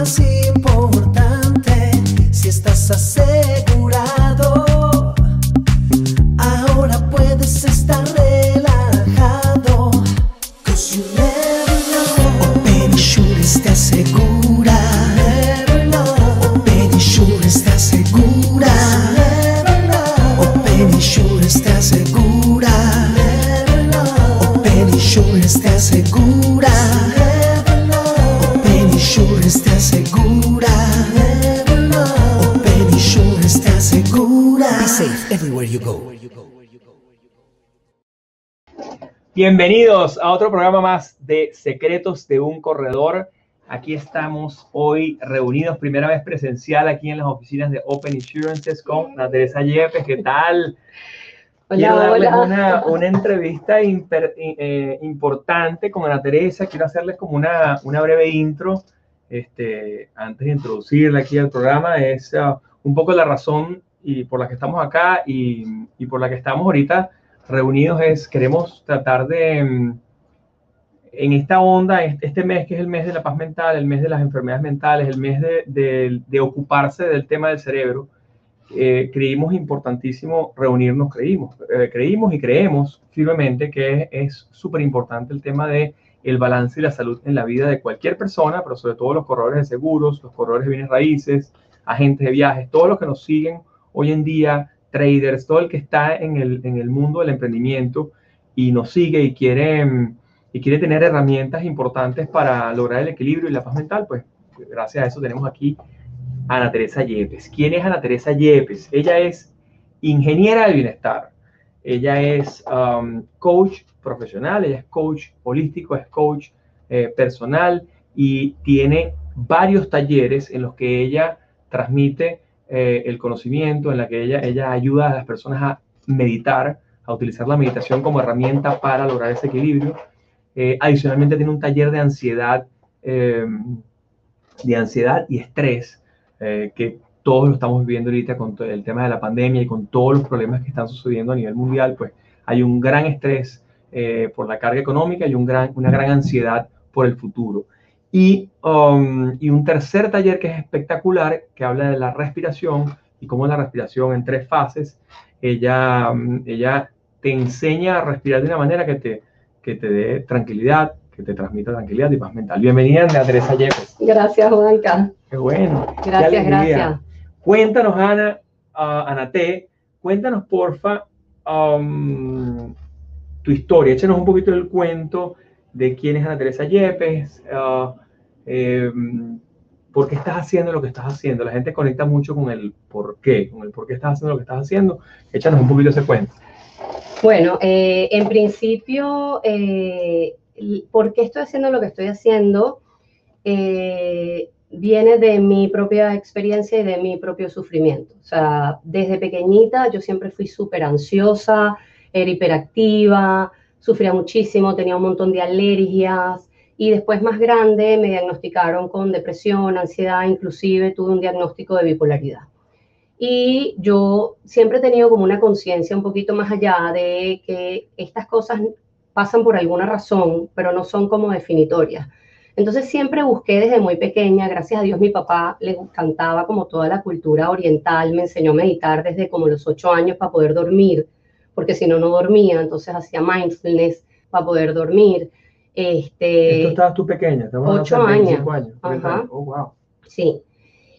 más importante, si estás asegurado, Bienvenidos a otro programa más de Secretos de un Corredor. Aquí estamos hoy reunidos, primera vez presencial aquí en las oficinas de Open Insurances con la Teresa Yepes. ¿Qué tal? Quiero Hola, darles hola. Una, una entrevista imper- eh, importante con Ana Teresa. Quiero hacerles como una, una breve intro este, antes de introducirla aquí al programa. Es ah, un poco la razón y por la que estamos acá y, y por la que estamos ahorita reunidos es, queremos tratar de, mm, en esta onda, este este mes que es el mes de la paz mental, el mes de las enfermedades mentales, el mes de, de- ocuparse del tema del cerebro, eh, creímos importantísimo reunirnos, creímos, eh, creímos y creemos firmemente que es súper importante el tema de el balance y la salud en la vida de cualquier persona, pero sobre todo los corredores de seguros, los corredores de bienes raíces, agentes de viajes, todos los que nos siguen hoy en día, traders, todo el que está en el, en el mundo del emprendimiento y nos sigue y quiere, y quiere tener herramientas importantes para lograr el equilibrio y la paz mental, pues gracias a eso tenemos aquí a Ana Teresa Yepes. ¿Quién es Ana Teresa Yepes? Ella es ingeniera del bienestar. Ella es um, coach profesional, ella es coach holístico, es coach eh, personal y tiene varios talleres en los que ella transmite eh, el conocimiento, en la que ella, ella ayuda a las personas a meditar, a utilizar la meditación como herramienta para lograr ese equilibrio. Eh, adicionalmente tiene un taller de ansiedad, eh, de ansiedad y estrés, eh, que todos lo estamos viviendo ahorita con el tema de la pandemia y con todos los problemas que están sucediendo a nivel mundial, pues hay un gran estrés por la carga económica y un gran, una gran ansiedad por el futuro. Y, um, y un tercer taller que es espectacular, que habla de la respiración y cómo la respiración en tres fases, ella, um, ella te enseña a respirar de una manera que te, que te dé tranquilidad, que te transmita tranquilidad y paz mental. Bienvenida, Ana Teresa Yepes. Gracias, Juanca. Qué bueno. qué Gracias, alegría. gracias. Cuéntanos, Ana, uh, Anate, cuéntanos, porfa, um, tu historia. Échanos un poquito el cuento de quién es Ana Teresa Yepes, uh, em, por qué estás haciendo lo que estás haciendo. La gente conecta mucho con el por qué, con el por qué estás haciendo lo que estás haciendo. Échanos un poquito ese cuento. Bueno, eh, en principio, eh, ¿por qué estoy haciendo lo que estoy haciendo? Eh, viene de mi propia experiencia y de mi propio sufrimiento. O sea, desde pequeñita yo siempre fui súper ansiosa, era hiperactiva, sufría muchísimo, tenía un montón de alergias y después más grande me diagnosticaron con depresión, ansiedad, inclusive tuve un diagnóstico de bipolaridad. Y yo siempre he tenido como una conciencia un poquito más allá de que estas cosas pasan por alguna razón, pero no son como definitorias. Entonces siempre busqué desde muy pequeña, gracias a Dios mi papá le encantaba como toda la cultura oriental, me enseñó a meditar desde como los ocho años para poder dormir, porque si no, no dormía, entonces hacía mindfulness para poder dormir. Este, Esto estabas tú pequeña, estamos ocho de 25 años. años. 30 Ajá. años. Oh, wow. Sí.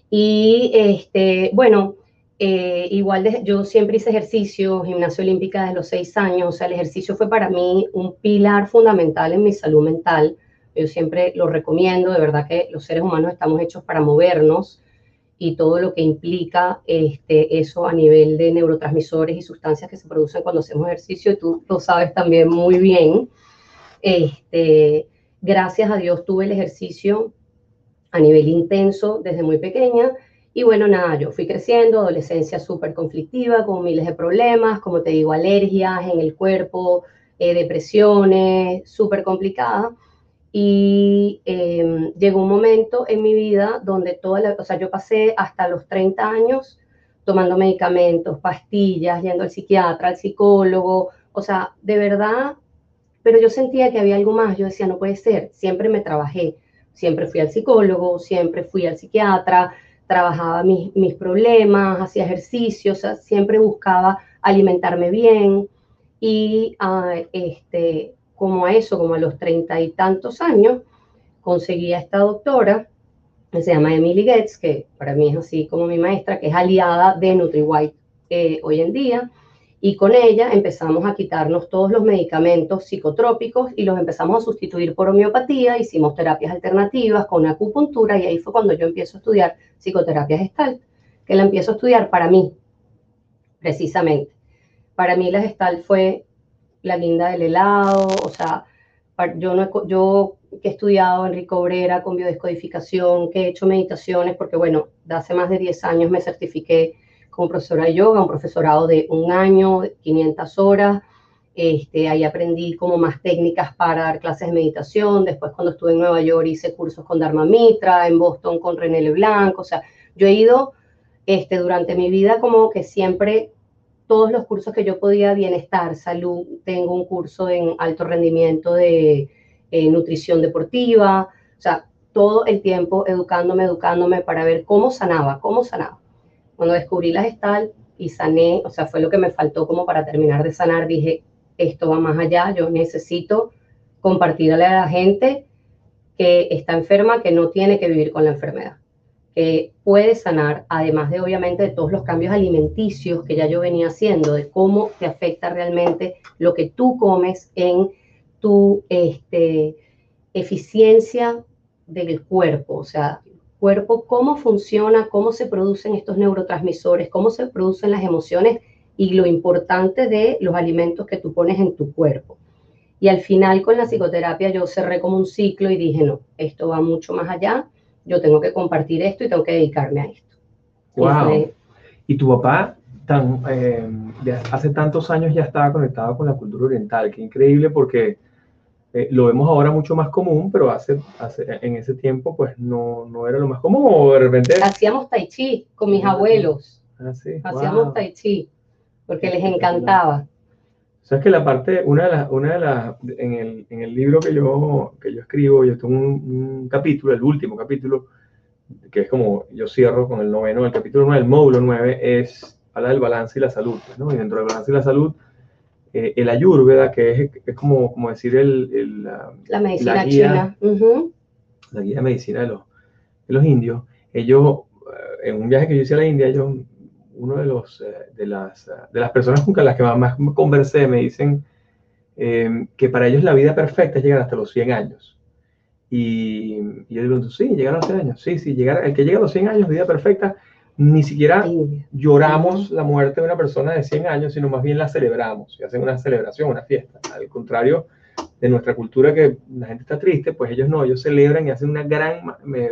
Y este, bueno, eh, igual de- yo siempre hice ejercicio, gimnasia olímpica desde los seis años, o sea, el ejercicio fue para mí un pilar fundamental en mi salud mental. Yo siempre lo recomiendo, de verdad que los seres humanos estamos hechos para movernos y todo lo que implica este, eso a nivel de neurotransmisores y sustancias que se producen cuando hacemos ejercicio, y tú lo sabes también muy bien. Este, gracias a Dios tuve el ejercicio a nivel intenso desde muy pequeña. Y bueno, nada, yo fui creciendo, adolescencia súper conflictiva, con miles de problemas, como te digo, alergias en el cuerpo, eh, depresiones, súper complicada. Y eh, llegó un momento en mi vida donde toda la, o sea, yo pasé hasta los 30 años tomando medicamentos, pastillas, yendo al psiquiatra, al psicólogo, o sea, de verdad, pero yo sentía que había algo más, yo decía, no puede ser, siempre me trabajé, siempre fui al psicólogo, siempre fui al psiquiatra, trabajaba mis, mis problemas, hacía ejercicios, siempre buscaba alimentarme bien y ah, este, como a eso, como a los treinta y tantos años, conseguí a esta doctora, que se llama Emily Getz, que para mí es así como mi maestra, que es aliada de NutriWhite eh, hoy en día, y con ella empezamos a quitarnos todos los medicamentos psicotrópicos y los empezamos a sustituir por homeopatía, hicimos terapias alternativas con acupuntura y ahí fue cuando yo empiezo a estudiar psicoterapia gestal, que la empiezo a estudiar para mí, precisamente. Para mí la gestal fue la guinda del helado, o sea, yo, no, yo que he estudiado Enrique Obrera con biodescodificación, que he hecho meditaciones, porque bueno, hace más de 10 años me certifiqué como profesora de yoga, un profesorado de un año, 500 horas. Este, ahí aprendí como más técnicas para dar clases de meditación. Después, cuando estuve en Nueva York, hice cursos con Dharma Mitra, en Boston con René Leblanc. O sea, yo he ido este, durante mi vida como que siempre todos los cursos que yo podía, bienestar, salud, tengo un curso en alto rendimiento de eh, nutrición deportiva, o sea, todo el tiempo educándome, educándome para ver cómo sanaba, cómo sanaba. Cuando descubrí la gestal y sané, o sea, fue lo que me faltó como para terminar de sanar, dije, esto va más allá, yo necesito compartirle a la gente que está enferma, que no tiene que vivir con la enfermedad, que puede sanar, además de obviamente de todos los cambios alimenticios que ya yo venía haciendo, de cómo te afecta realmente lo que tú comes en tu este, eficiencia del cuerpo, o sea, cuerpo, cómo funciona, cómo se producen estos neurotransmisores, cómo se producen las emociones y lo importante de los alimentos que tú pones en tu cuerpo. Y al final con la psicoterapia yo cerré como un ciclo y dije, no, esto va mucho más allá, yo tengo que compartir esto y tengo que dedicarme a esto. Wow. Y, tu papá tan, eh, hace tantos años ya estaba conectado con la cultura oriental, qué increíble porque eh, lo vemos ahora mucho más común, pero hace, hace, en ese tiempo pues no, no era lo más común o de repente... Hacíamos tai chi con mis abuelos. Ah, sí. Hacíamos tai chi porque les encantaba. O sea, es que la parte, una de las, una de las, en el, en el libro que yo, que yo escribo, yo tengo un, capítulo, el último capítulo, que es como yo cierro con el noveno, el capítulo 9, el módulo 9, es, habla del balance y la salud, ¿no? Y dentro del balance y la salud eh, el ayurveda, que es, es como, como, decir el, la, medicina la guía, china. La guía de medicina de los, de los indios. Ellos, eh, en un viaje que yo hice a la India, ellos, uno de, los, eh, de, las, de las personas con las que más conversé me dicen que para ellos la vida perfecta es llegar hasta los 100 años. Y, y yo digo, sí, llegar a los 100 años. Sí, sí, llegar, el que llega a los 100 años, vida perfecta, ni siquiera lloramos la muerte de una persona de 100 años, sino más bien la celebramos y hacen una celebración, una fiesta. Al contrario de nuestra cultura que la gente está triste, pues ellos no, ellos celebran y hacen una gran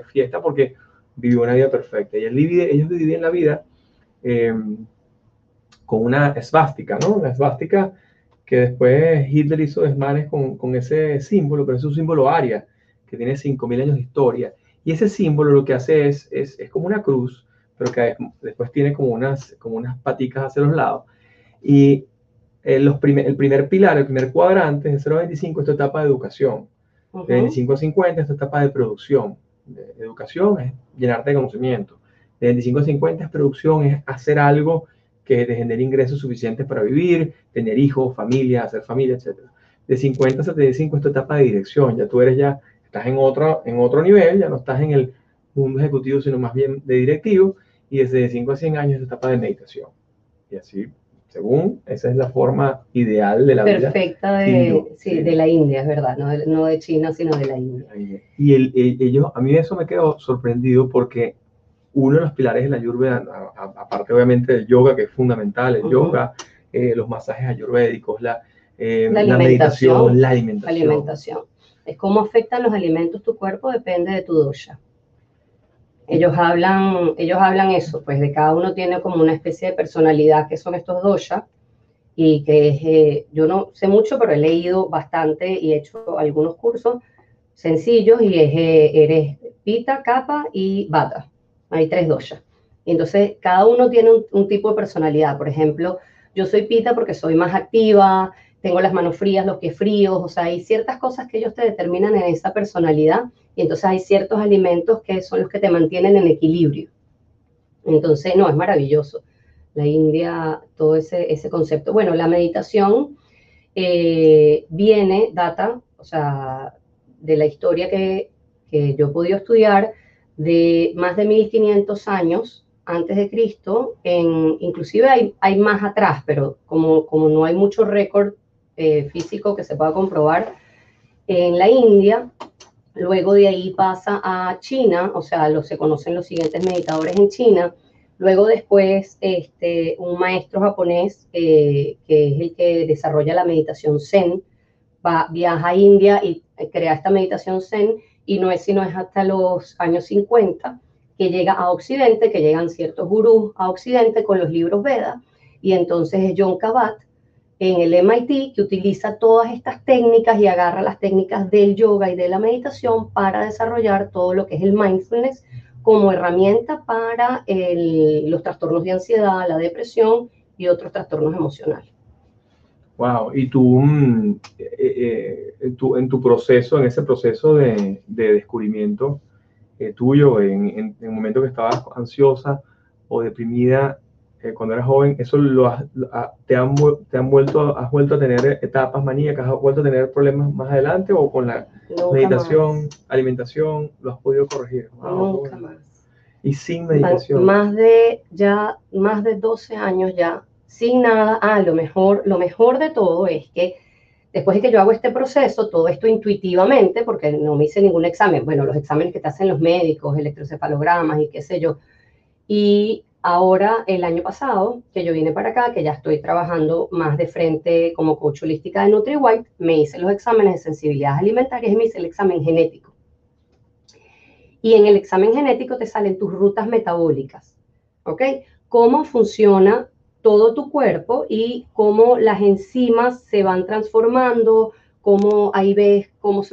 fiesta porque vivió una vida perfecta. Y ellos vivían la vida eh, con una esvástica, ¿no? Una esvástica que después Hitler hizo desmanes con, con ese símbolo, pero es un símbolo aria, que tiene 5.000 años de historia. Y ese símbolo lo que hace es, es, es como una cruz, pero que después tiene como unas, como unas paticas hacia los lados. Y eh, los el primer pilar, el primer cuadrante, de 0 a 25, esta etapa de educación. De 25 a 50, esta etapa de producción. De educación es llenarte de conocimiento. De 25 a 50 es producción, es hacer algo que te genere ingresos suficientes para vivir, tener hijos, familia, hacer familia, etc. De 50 a 75 esta etapa de dirección. Ya tú eres ya, estás en otro, en otro nivel, ya no estás en el mundo ejecutivo, sino más bien de directivo y desde 5 a 100 años etapa de meditación. Y así, según, esa es la forma ideal de la vida. Perfecta de, sí, de la India, es verdad, no de, no de, China, sino de la India. Y el, ellos, a mí eso me quedó sorprendido porque uno de los pilares de la Ayurveda, aparte obviamente del yoga, que es fundamental, el yoga, eh, los masajes ayurvédicos, la, eh, la, meditación, la alimentación. La alimentación. Es cómo afectan los alimentos tu cuerpo, depende de tu dosha ellos hablan, ellos hablan eso, pues de cada uno tiene como una especie de personalidad que son estos dosha y que eh, yo no sé mucho, pero he leído bastante y he hecho algunos cursos sencillos y es, eh, eres pita, capa y bata. Hay tres doshas. Entonces, cada uno tiene un, tipo de personalidad. Por ejemplo, yo soy pita porque soy más activa, tengo las manos frías, los pies fríos, o sea, hay ciertas cosas que ellos te determinan en esa personalidad y entonces hay ciertos alimentos que son los que te mantienen en equilibrio. Entonces, no, es maravilloso. La India, todo ese, ese concepto. Bueno, la meditación eh, viene, data, o sea, de la historia que, que yo he podido estudiar, de más de 1500 años antes de Cristo, en, inclusive hay, hay más atrás, pero como, como no hay mucho récord eh, físico que se pueda comprobar, en la India, luego de ahí pasa a China, o sea, lo, se conocen los siguientes meditadores en China, luego después este, un maestro japonés, eh, que es el que desarrolla la meditación Zen, va, viaja a India y crea esta meditación Zen, y no es sino es hasta los años 50 que llega a Occidente, que llegan ciertos gurús a Occidente con los libros Veda, y entonces es John Kabat en el MIT que utiliza todas estas técnicas y agarra las técnicas del yoga y de la meditación para desarrollar todo lo que es el mindfulness como herramienta para los trastornos de ansiedad, la depresión y otros trastornos emocionales. Wow, y tú, mm, eh, eh, en tu proceso, en ese proceso de, de descubrimiento, eh, tuyo en, en, el momento que estabas ansiosa o deprimida eh, cuando eras joven, eso lo te, han, te han vuelto, has vuelto a tener etapas maníacas, has vuelto a tener problemas más adelante o con la meditación, alimentación, lo has podido corregir. Nunca más. Y sin meditación. Más de ya, más de 12 años ya, sin nada. Ah, lo mejor, lo mejor de todo es que Después de que yo hago este proceso, todo esto intuitivamente, porque no me hice ningún examen, bueno, los exámenes que te hacen los médicos, electrocefalogramas y qué sé yo. Y ahora, el año pasado, que yo vine para acá, que ya estoy trabajando más de frente como coach holística de NutriWhite, me hice los exámenes de sensibilidad alimentaria y me hice el examen genético. Y en el examen genético te salen tus rutas metabólicas, ¿ok? ¿Cómo funciona todo tu cuerpo y cómo las enzimas se van transformando, cómo ahí ves cómo,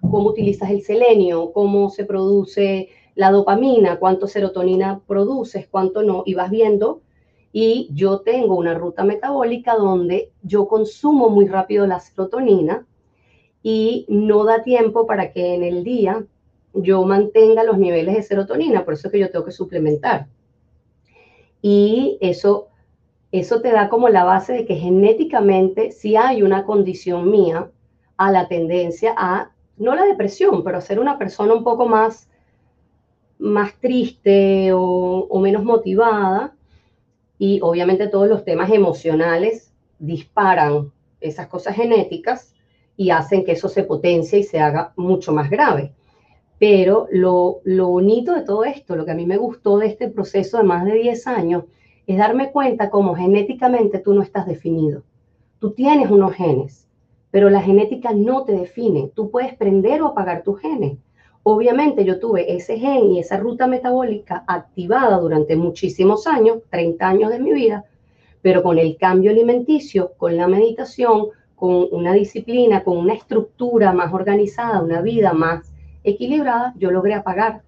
cómo utilizas el selenio, cómo se produce la dopamina, cuánto serotonina produces, cuánto no, y vas viendo. Y yo tengo una ruta metabólica donde yo consumo muy rápido la serotonina y no da tiempo para que en el día yo mantenga los niveles de serotonina, por eso es que yo tengo que suplementar. Y eso eso te da como la base de que genéticamente si hay una condición mía a la tendencia a, no la depresión, pero a ser una persona un poco más, más triste o, menos motivada. Y obviamente todos los temas emocionales disparan esas cosas genéticas y hacen que eso se potencie y se haga mucho más grave. Pero lo, lo bonito de todo esto, lo que a mí me gustó de este proceso de más de 10 años, es darme cuenta cómo genéticamente tú no estás definido. Tú tienes unos genes, pero la genética no te define. Tú puedes prender o apagar tus genes. Obviamente yo tuve ese gen y esa ruta metabólica activada durante muchísimos años, 30 años de mi vida, pero con el cambio alimenticio, con la meditación, con una disciplina, con una estructura más organizada, una vida más equilibrada, yo logré apagar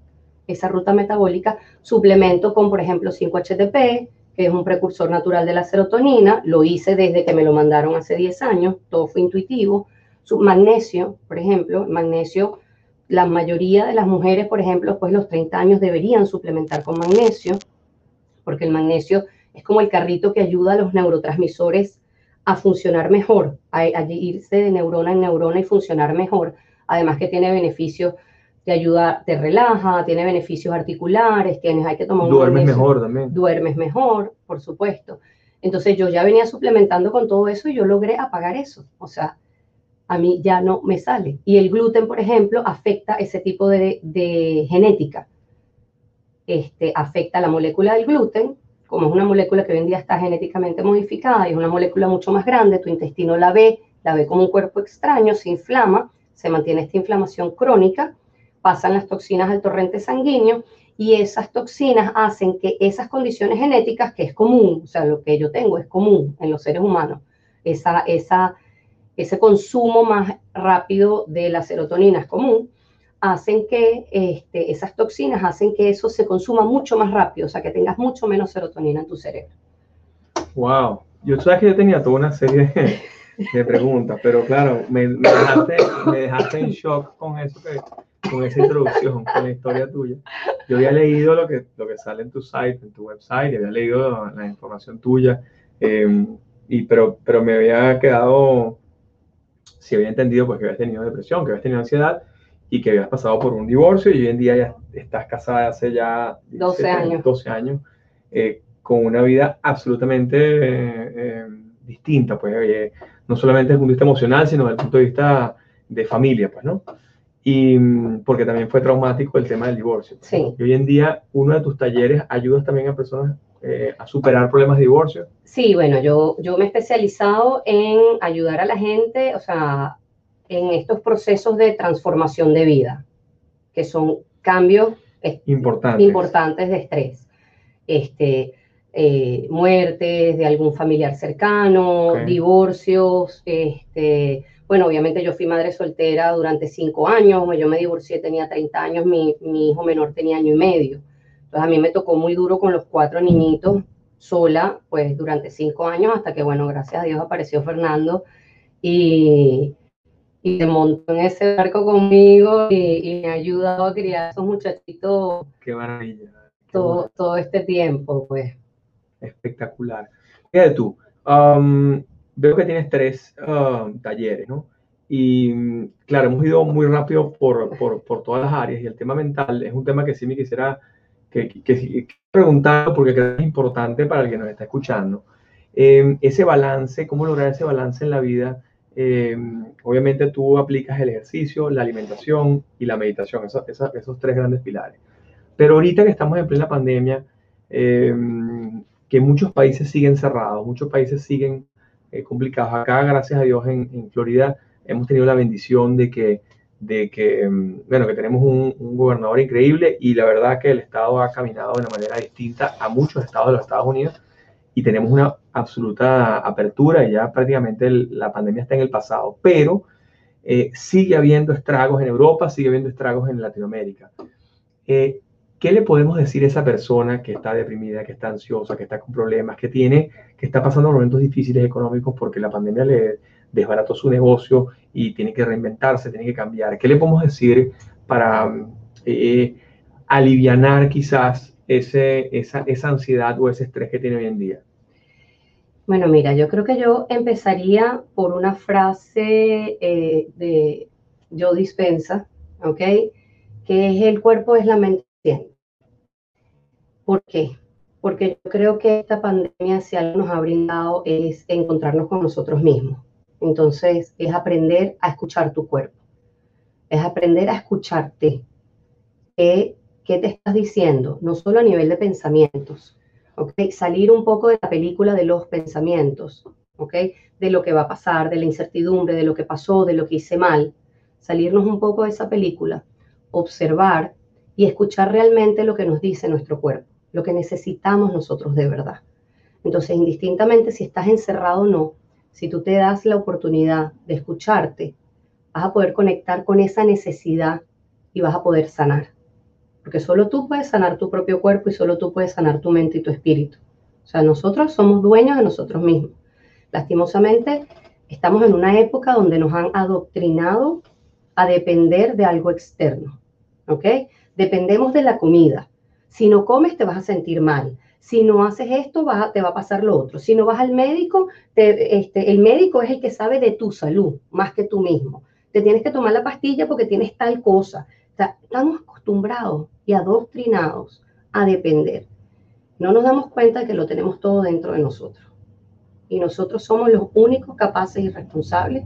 esa ruta metabólica, suplemento con, por ejemplo, 5-HTP, que es un precursor natural de la serotonina, lo hice desde que me lo mandaron hace 10 años, todo fue intuitivo. Magnesio, por ejemplo, magnesio, la mayoría de las mujeres, por ejemplo, de los 30 años deberían suplementar con magnesio, porque el magnesio es como el carrito que ayuda a los neurotransmisores a funcionar mejor, a, a irse de neurona en neurona y funcionar mejor. Además que tiene beneficios te ayuda, te relaja, tiene beneficios articulares, tienes, hay que tomar Duermes mejor también. Duermes mejor, por supuesto. Entonces yo ya venía suplementando con todo eso y yo logré apagar eso. O sea, a mí ya no me sale. Y el gluten, por ejemplo, afecta ese tipo de, de genética. Este, afecta la molécula del gluten, como es una molécula que hoy en día está genéticamente modificada y es una molécula mucho más grande, tu intestino la ve, la ve como un cuerpo extraño, se inflama, se mantiene esta inflamación crónica pasan las toxinas al torrente sanguíneo y esas toxinas hacen que esas condiciones genéticas, que es común, o sea, lo que yo tengo es común en los seres humanos, esa, esa, ese consumo más rápido de la serotonina es común, hacen que este, esas toxinas hacen que eso se consuma mucho más rápido, o sea, que tengas mucho menos serotonina en tu cerebro. Wow, yo sabes que yo tenía toda una serie de preguntas, pero claro, me, me, dejaste, me dejaste en shock con eso que, con esa introducción, con la historia tuya. Yo había leído lo que, lo que sale en tu site, en tu website, había leído la información tuya, eh, y, pero, pero me había quedado, si había entendido, pues que habías tenido depresión, que habías tenido ansiedad y que habías pasado por un divorcio y hoy en día ya estás casada hace ya 12 años, 12 años eh, con una vida absolutamente eh, eh, distinta, pues no solamente desde el punto de vista emocional, sino desde el punto de vista de familia, pues, ¿no? Y mm, porque también fue traumático el tema del divorcio. Sí. Y hoy en día, uno de tus talleres ayudas también a personas a superar problemas de divorcio. Sí, bueno, yo, yo me he especializado en ayudar a la gente, o sea, en estos procesos de transformación de vida, que son cambios importantes, importantes de estrés. Este, eh, muertes de algún familiar cercano, divorcios, este, bueno, obviamente yo fui madre soltera durante cinco años, yo me divorcié, tenía 30 años, mi, mi, hijo menor tenía año y medio. Entonces a mí me tocó muy duro con los cuatro niñitos sola, pues durante cinco años, hasta que, bueno, gracias a Dios apareció Fernando y, y se montó en ese barco conmigo y, me ha ayudado a criar a esos muchachitos. Qué maravilla. todo, todo este tiempo, pues. Espectacular. Fíjate tú, um, veo que tienes tres um, talleres, ¿no? Y claro, hemos ido muy rápido por, por, por, todas las áreas y el tema mental es un tema que sí me quisiera que, que, preguntar porque creo que es importante para el que nos está escuchando. Eh, ese balance, cómo lograr ese balance en la vida eh, obviamente tú aplicas el ejercicio, la alimentación y la meditación, esos tres grandes pilares. Pero ahorita que estamos en plena pandemia, eh, que muchos países siguen cerrados, muchos países siguen eh, complicados. Acá, gracias a Dios, en, Florida hemos tenido la bendición de que, de que mm, bueno, que tenemos un, gobernador increíble y la verdad que el Estado ha caminado de una manera distinta a muchos estados de los Estados Unidos y tenemos una absoluta apertura y ya prácticamente la pandemia está en el pasado, pero eh, sigue habiendo estragos en Europa, sigue habiendo estragos en Latinoamérica. Eh, ¿Qué le podemos decir a esa persona que está deprimida, que está ansiosa, que está con problemas, que tiene, que está pasando momentos difíciles económicos porque la pandemia le desbarató su negocio y tiene que reinventarse, tiene que cambiar? ¿Qué le podemos decir para eh, aliviar quizás ese, esa, esa ansiedad o ese estrés que tiene hoy en día? Bueno, mira, yo creo que yo empezaría por una frase eh, de Joe Dispensa, ¿ok? Que es el cuerpo es la mente. ¿Por qué? Porque yo creo que esta pandemia, si algo nos ha brindado, es encontrarnos con nosotros mismos. Entonces, es aprender a escuchar tu cuerpo. Es aprender a escucharte. ¿Qué, te estás diciendo? No solo a nivel de pensamientos, Salir un poco de la película de los pensamientos. De lo que va a pasar, de la incertidumbre, de lo que pasó, de lo que hice mal. Salirnos un poco de esa película, observar y escuchar realmente lo que nos dice nuestro cuerpo, lo que necesitamos nosotros de verdad. Entonces, indistintamente si estás encerrado o no, si tú te das la oportunidad de escucharte, vas a poder conectar con esa necesidad y vas a poder sanar porque solo tú puedes sanar tu propio cuerpo y solo tú puedes sanar tu mente y tu espíritu. O sea, nosotros somos dueños de nosotros mismos. Lastimosamente, estamos en una época donde nos han adoctrinado a depender de algo externo, ¿ok? Dependemos de la comida. Si no comes, te vas a sentir mal. Si no haces esto, te va a pasar lo otro. Si no vas al médico, este, el médico es el que sabe de tu salud más que tú mismo. Te tienes que tomar la pastilla porque tienes tal cosa. Estamos acostumbrados y adoctrinados a depender. No nos damos cuenta que lo tenemos todo dentro de nosotros. Y nosotros somos los únicos capaces y responsables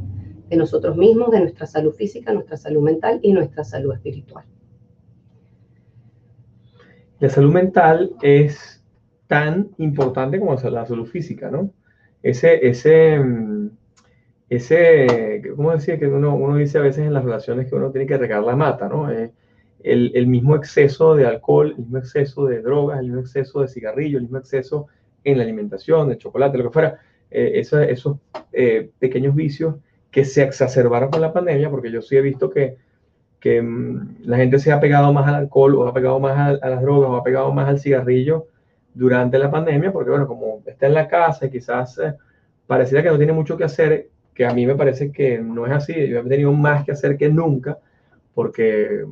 de nosotros mismos, de nuestra salud física, nuestra salud mental y nuestra salud espiritual. La salud mental es tan importante como la salud física, ¿no? Ese, ese, ese, ¿cómo decía? Que uno, uno dice a veces en las relaciones que uno tiene que regar la mata, ¿no? Eh, el, mismo exceso de alcohol, el mismo exceso de drogas, el mismo exceso de cigarrillo, el mismo exceso en la alimentación, de chocolate, lo que fuera, eh, esos, eh, pequeños vicios que se exacerbaron con la pandemia, porque yo sí he visto que, que mm, la gente se ha pegado más al alcohol o ha pegado más a, las drogas o ha pegado más al cigarrillo durante la pandemia, porque bueno, como está en la casa y quizás eh, pareciera que no tiene mucho que hacer, que a mí me parece que no es así. Yo he tenido más que hacer que nunca, porque,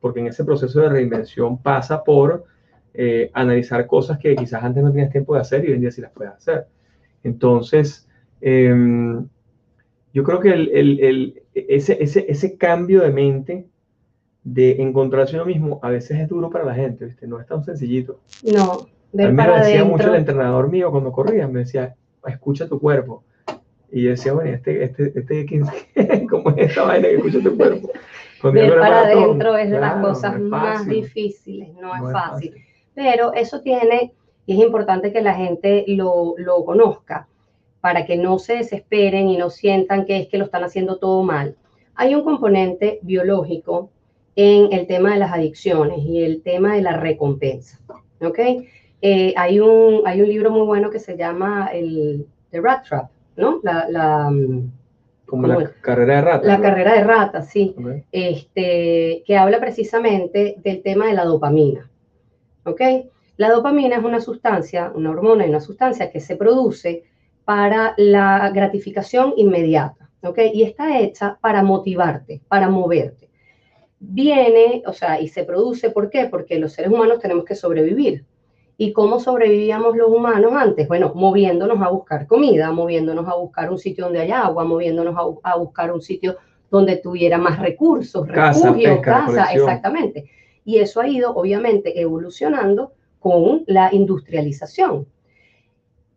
porque en ese proceso de reinvención pasa por eh, analizar cosas que quizás antes no tenías tiempo de hacer y hoy en día sí las puedes hacer. Entonces, em, yo creo que el, el, ese, ese, ese, cambio de mente de encontrarse uno mismo a veces es duro para la gente, ¿viste? No es tan sencillito. No, a mí me lo decía mucho el entrenador mío cuando corría, me decía, escucha tu cuerpo. Y yo decía, bueno, este, este, este, ¿cómo es esta vaina que escucha tu cuerpo? Ver para adentro es de las cosas más difíciles, no, es, fácil. Pero eso tiene, y es importante que la gente lo, lo conozca, para que no se desesperen y no sientan que es que lo están haciendo todo mal. Hay un componente biológico en el tema de las adicciones y el tema de la recompensa. ¿Ok? Eh, hay, un, hay un libro muy bueno que se llama el The Rat Trap, ¿no? La, mm, como la carrera de rata. La carrera de rata, sí. Este, que habla precisamente del tema de la dopamina. ¿Ok? La dopamina es una sustancia, una hormona y una sustancia que se produce para la gratificación inmediata. ¿Ok? Y está hecha para motivarte, para moverte. Viene, o sea, y se produce, ¿por qué? Porque los seres humanos tenemos que sobrevivir. ¿Y cómo sobrevivíamos los humanos antes? Bueno, moviéndonos a buscar comida, moviéndonos a buscar un sitio donde haya agua, moviéndonos a, buscar un sitio donde tuviera más recursos, refugio, casa, exactamente. Y eso ha ido, obviamente, evolucionando con la industrialización.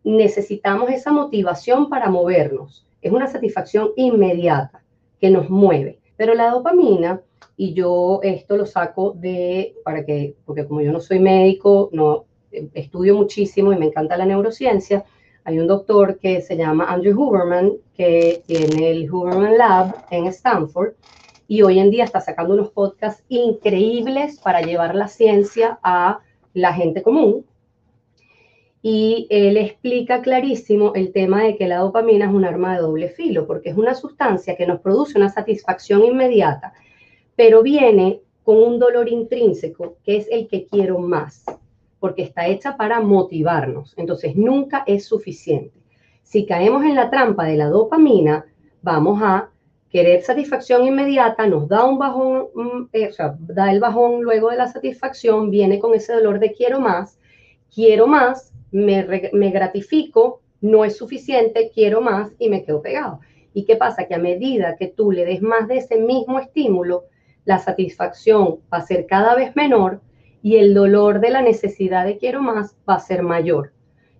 Necesitamos esa motivación para movernos. Es una satisfacción inmediata que nos mueve. Pero la dopamina, y yo esto lo saco de, para que, porque como yo no soy médico, no, estudio muchísimo y me encanta la neurociencia, hay un doctor que se llama Andrew Huberman, que tiene el Huberman Lab en Stanford, y hoy en día está sacando unos podcasts increíbles para llevar la ciencia a la gente común. Y él explica clarísimo el tema de que la dopamina es un arma de doble filo, porque es una sustancia que nos produce una satisfacción inmediata, pero viene con un dolor intrínseco, que es el que quiero más porque está hecha para motivarnos. Entonces, nunca es suficiente. Si caemos en la trampa de la dopamina, vamos a querer satisfacción inmediata, nos da un bajón, mm, eh, o sea, da el bajón luego de la satisfacción, viene con ese dolor de quiero más, quiero más, me, me gratifico, no es suficiente, quiero más y me quedo pegado. ¿Y qué pasa? Que a medida que tú le des más de ese mismo estímulo, la satisfacción va a ser cada vez menor y el dolor de la necesidad de quiero más va a ser mayor.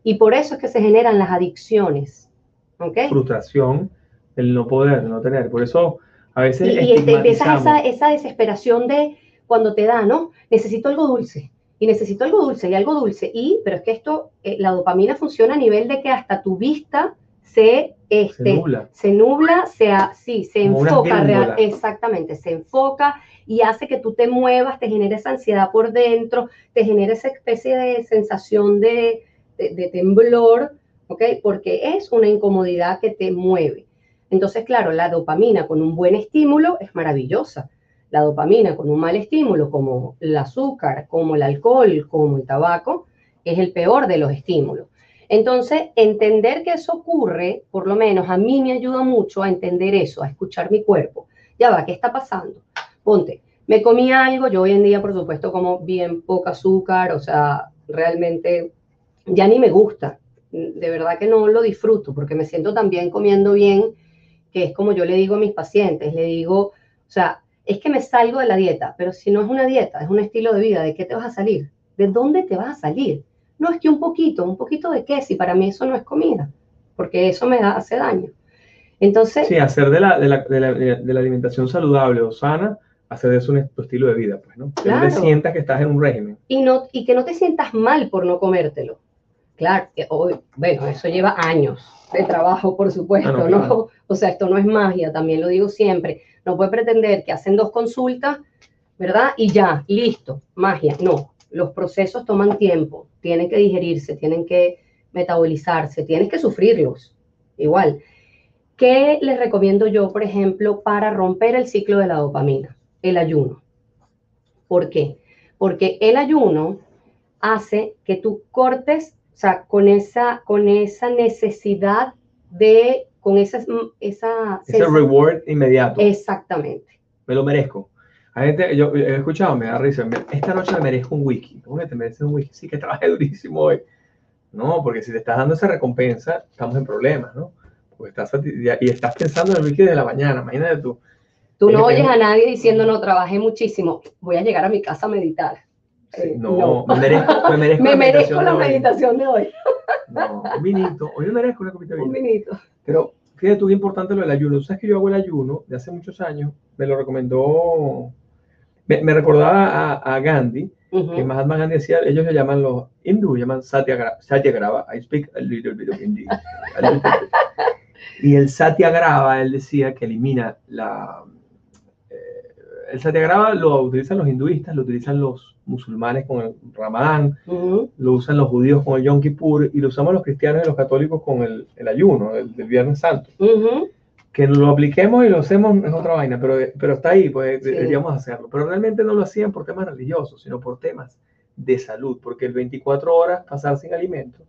Y por eso es que se generan las adicciones. ¿okay? Frustración, el no poder, no tener. Por eso a veces... Y, y empiezas esa, esa desesperación de cuando te da, ¿no? Necesito algo dulce. Y necesito algo dulce y algo dulce. Y, pero es que esto, eh, la dopamina funciona a nivel de que hasta tu vista se, este, se nubla, se, nubla, se, sí, se enfoca real, exactamente, se enfoca y hace que tú te muevas, te genere esa ansiedad por dentro, te genere esa especie de sensación de, de, temblor, ¿ok? Porque es una incomodidad que te mueve. Entonces, claro, la dopamina con un buen estímulo es maravillosa. La dopamina con un mal estímulo, como el azúcar, como el alcohol, como el tabaco, es el peor de los estímulos. Entonces, entender que eso ocurre, por lo menos a mí me ayuda mucho a entender eso, a escuchar mi cuerpo. Ya va, ¿qué está pasando? Ponte, me comí algo, yo hoy en día, por supuesto, como bien poca azúcar, o sea, realmente ya ni me gusta. De verdad que no lo disfruto porque me siento también comiendo bien, que es como yo le digo a mis pacientes, le digo, o sea, es que me salgo de la dieta, pero si no es una dieta, es un estilo de vida, ¿de qué te vas a salir? ¿De dónde te vas a salir? No es que un poquito, un poquito de qué, si para mí eso no es comida, porque eso me da, hace daño. Entonces... Sí, hacer de la, de la, de la, de la alimentación saludable o sana hacer de eso un, tu estilo de vida, pues, ¿no? Que no te sientas que estás en un régimen. Y, no, y que no te sientas mal por no comértelo. Claro, hoy, bueno, eso lleva años de trabajo, por supuesto, ah, no, O sea, esto no es magia, también lo digo siempre. No puede pretender que hacen dos consultas, ¿verdad? Y ya, listo, magia. No, los procesos toman tiempo, tienen que digerirse, tienen que metabolizarse, tienes que sufrirlos, igual. ¿Qué les recomiendo yo, por ejemplo, para romper el ciclo de la dopamina? el ayuno. ¿Por qué? Porque el ayuno hace que tú cortes, o sea, con esa, con esa necesidad de con esa, esa Ese reward inmediato. Exactamente. Me lo merezco. Hay gente, yo he escuchado, me da risa. me- Esta noche me merezco un wiki. ¿Cómo que te mereces un wiki? Sí, que trabajé durísimo hoy. No, porque si te estás dando esa recompensa, estamos en problemas, ¿no? Porque estás y estás pensando en el wiki de la mañana. Imagínate tú. Tú no Es- oyes es- a nadie diciendo, no, trabajé muchísimo, voy a llegar a mi casa a meditar. Sí, no, me merezco, me merezco Me la merezco meditación la de hoy. meditación de hoy. No, un vinito. Hoy me merezco una copita de Un vino. minuto. Pero fíjate tú qué importante lo del ayuno. Tú sabes que yo hago el ayuno de hace muchos años. Me lo recomendó, me, me recordaba a, a Gandhi, Ujú. que Mahatma Gandhi decía, ellos se llaman los hindú, llaman satyagra- satyagrava. I speak a little bit of Hindi. Y el satyagrava, él decía que elimina la... eh, el satyagrava lo utilizan los hinduistas, lo utilizan los musulmanes con el ramadán, Ujú. lo usan los judíos con el Yom Kippur y lo usamos los cristianos y los católicos con el, el ayuno el, del Viernes Santo. Ujú. Que lo apliquemos y lo hacemos es otra vaina, pero, pero está ahí, pues Sí. deberíamos hacerlo. Pero realmente no lo hacían por temas religiosos, sino por temas de salud, porque el 24 horas pasar sin alimento